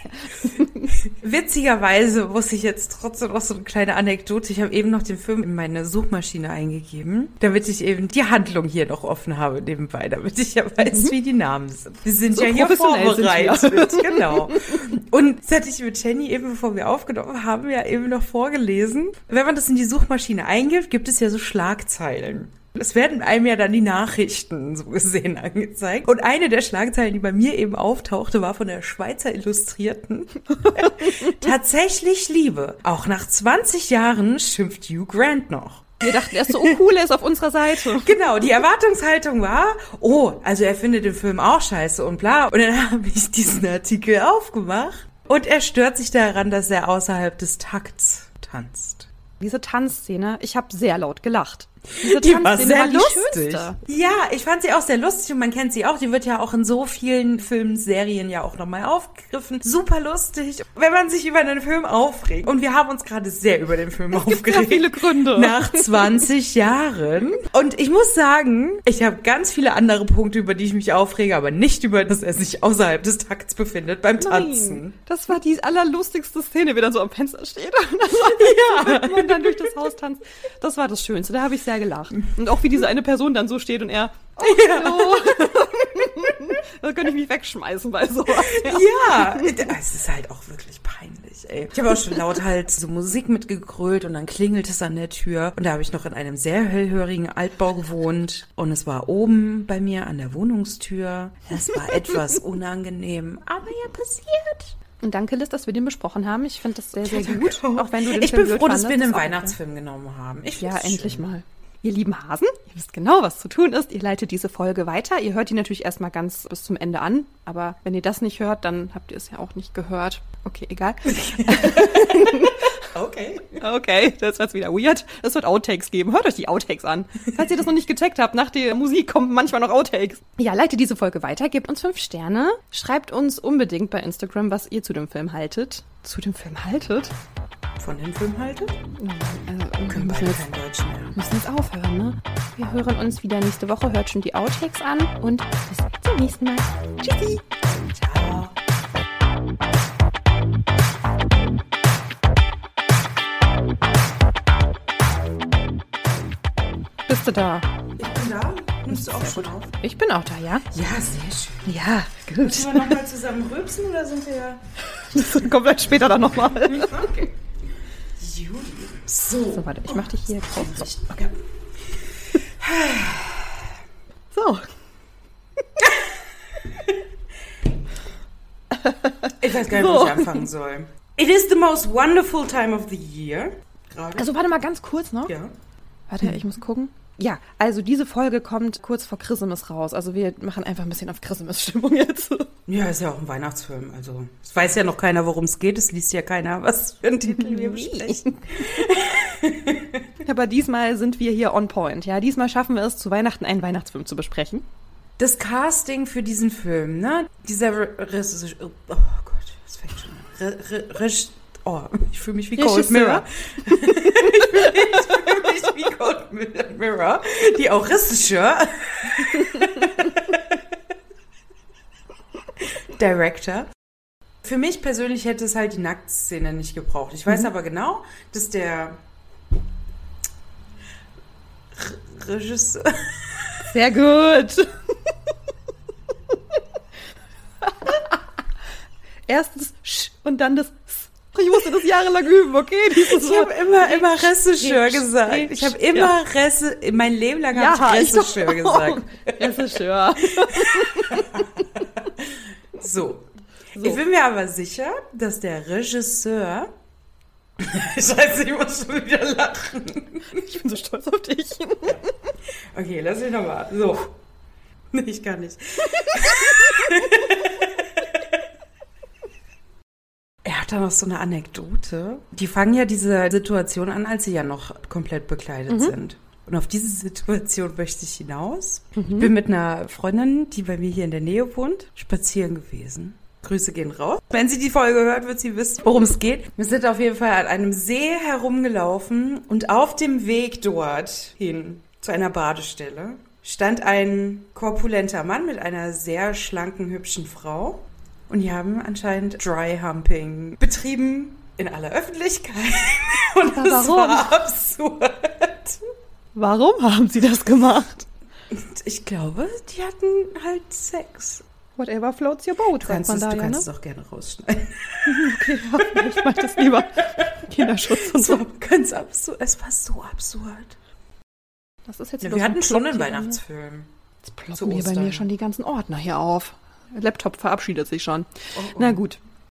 [LAUGHS] Witzigerweise muss ich jetzt trotzdem noch so eine kleine Anekdote. Ich habe eben noch den Film in meine Suchmaschine eingegeben, damit ich eben die Handlung hier noch offen habe nebenbei, damit ich ja weiß, mhm. wie die Namen sind. Wir sind so ja hier vorbereitet. [LAUGHS] genau. Und das hatte ich mit Jenny eben, bevor wir aufgenommen haben, ja eben noch vorgelesen. Wenn man das in die Suchmaschine eingibt, gibt es ja so Schlagzeilen. Es werden einem ja dann die Nachrichten so gesehen [LAUGHS] angezeigt. Und eine der Schlagzeilen, die bei mir eben auftauchte, war von der Schweizer Illustrierten. [LAUGHS] Tatsächlich Liebe. Auch nach 20 Jahren schimpft Hugh Grant noch. Wir dachten erst so, oh cool, er ist auf unserer Seite. [LAUGHS] Genau, die Erwartungshaltung war, oh, also er findet den Film auch scheiße und bla. Und dann habe ich diesen Artikel aufgemacht und er stört sich daran, dass er außerhalb des Takts tanzt. Diese Tanzszene, ich habe sehr laut gelacht. Diese die war sehr war lustig. Ja, ich fand sie auch sehr lustig und man kennt sie auch. Die wird ja auch in so vielen Filmen, Serien ja auch nochmal aufgegriffen. Super lustig, wenn man sich über einen Film aufregt. Und wir haben uns gerade sehr über den Film es aufgeregt. Gibt ja viele Gründe. Nach 20 Jahren. Und ich muss sagen, ich habe ganz viele andere Punkte, über die ich mich aufrege, aber nicht über, dass er sich außerhalb des Takts befindet beim Tanzen. Nein, das war die allerlustigste Szene, wie er dann so am Fenster steht und [LAUGHS] dann, ja. und dann durch das Haus tanzt. Das war das Schönste. Da habe ich sehr gelacht. Und auch wie diese eine Person dann so steht und er, oh, ja. [LAUGHS] da könnte ich mich wegschmeißen bei sowas. Ja, es ist halt auch wirklich peinlich, ey. Ich habe auch schon laut halt so Musik mitgegrölt und dann klingelt es an der Tür. Und da habe ich noch in einem sehr hellhörigen Altbau gewohnt. Und es war oben bei mir an der Wohnungstür. Es war etwas [LAUGHS] unangenehm, aber ja passiert. Und danke, Liz, dass wir den besprochen haben. Ich finde das sehr, sehr gut. Auch wenn du den ich Film bin froh, dass wir einen okay. Weihnachtsfilm genommen haben. Ich Ja, endlich schön. mal. Ihr lieben Hasen, ihr wisst genau, was zu tun ist. Ihr leitet diese Folge weiter. Ihr hört die natürlich erstmal ganz bis zum Ende an. Aber wenn ihr das nicht hört, dann habt ihr es ja auch nicht gehört. Okay, egal. [LAUGHS] Okay. Okay, das wird's wieder weird. Es wird Outtakes geben. Hört euch die Outtakes an. Falls ihr das noch nicht gecheckt habt, nach der Musik kommen manchmal noch Outtakes. Ja, leitet diese Folge weiter, gebt uns fünf Sterne. Schreibt uns unbedingt bei Instagram, was ihr zu dem Film haltet. Zu dem Film haltet? Von dem Film haltet? Also, wir Können müssen beide jetzt, kein Deutsch mehr. müssen jetzt aufhören, ne? Wir hören uns wieder nächste Woche. Hört schon die Outtakes an und bis zum nächsten Mal. Tschüssi! Ciao. Bist du da? Ich bin da. Nimmst du auch schon auf? Ich bin auch da, ja? Ja, sehr schön. Ja, gut. Müssen wir nochmal zusammen rülpsen oder sind wir... [LAUGHS] Das kommt vielleicht später dann nochmal. Okay. So. So, warte, ich mach dich hier drauf. Okay. [SIGHS] So. [LAUGHS] Ich weiß gar nicht, So. wo ich anfangen soll. It is the most wonderful time of the year. Gerade. Also warte mal ganz kurz noch. ja. Warte, ich muss gucken. Ja, also diese Folge kommt kurz vor Christmas raus. Also wir machen einfach ein bisschen auf Christmas-Stimmung jetzt. Ja, ist ja auch ein Weihnachtsfilm. Also, es weiß ja noch keiner, worum es geht. Es liest ja keiner, was für ein Titel wir besprechen. [LAUGHS] Aber diesmal sind wir hier on point. Ja, diesmal schaffen wir es, zu Weihnachten einen Weihnachtsfilm zu besprechen. Das Casting für diesen Film, ne? Dieser Re Re Oh Gott, das fängt schon an. Re oh, ich fühle mich wie Cold. Mirror. [LAUGHS] ich fühle mich wie Cold Mirror, die Regisseur. Director. Für mich persönlich hätte es halt die Nacktszene nicht gebraucht. Ich weiß aber genau, dass der Re Regisseur. Sehr gut. [LAUGHS] Erstens Sch und dann das. Ich musste das jahrelang üben, okay? [LAUGHS] Dieses Ich habe immer, immer Reg- gesagt. Reg- Ich habe immer Resse, mein Leben lang Ja, habe ich Regisseur gesagt. [LAUGHS] Regisseur. [LAUGHS] So. So. Ich bin mir aber sicher, dass der Regisseur. Scheiße, ich muss schon wieder lachen. Ich bin so stolz auf dich. Okay, lass mich nochmal. So. Nee, ich kann nicht. Er hat da noch so eine Anekdote. Die fangen ja diese Situation an, als sie ja noch komplett bekleidet sind. Und auf diese Situation [LAUGHS] möchte ich hinaus. Ich bin mit einer Freundin, die bei mir hier in der Nähe wohnt, spazieren gewesen. Grüße gehen raus. Wenn sie die Folge hört, wird sie wissen, worum es geht. Wir sind auf jeden Fall an einem See herumgelaufen und auf dem Weg dorthin zu einer Badestelle stand ein korpulenter Mann mit einer sehr schlanken, hübschen Frau. Und die haben anscheinend Dry Humping betrieben in aller Öffentlichkeit. [LAUGHS] Und Aber das warum? war absurd. Warum haben sie das gemacht? Ich glaube, die hatten halt Sex. Whatever floats your boat, Du sagt kannst, man es, da du ja, kannst ne? es auch gerne rausschneiden. [LAUGHS] Okay, ja, ich mach das lieber. Kinderschutz und so. So, ganz absurd. Es war so absurd. Das ist jetzt Ja, wir ein hatten schon einen ne? Weihnachtsfilm. Jetzt ploppen hier bei mir schon die ganzen Ordner hier auf. Laptop verabschiedet sich schon. Oh, oh. Na gut.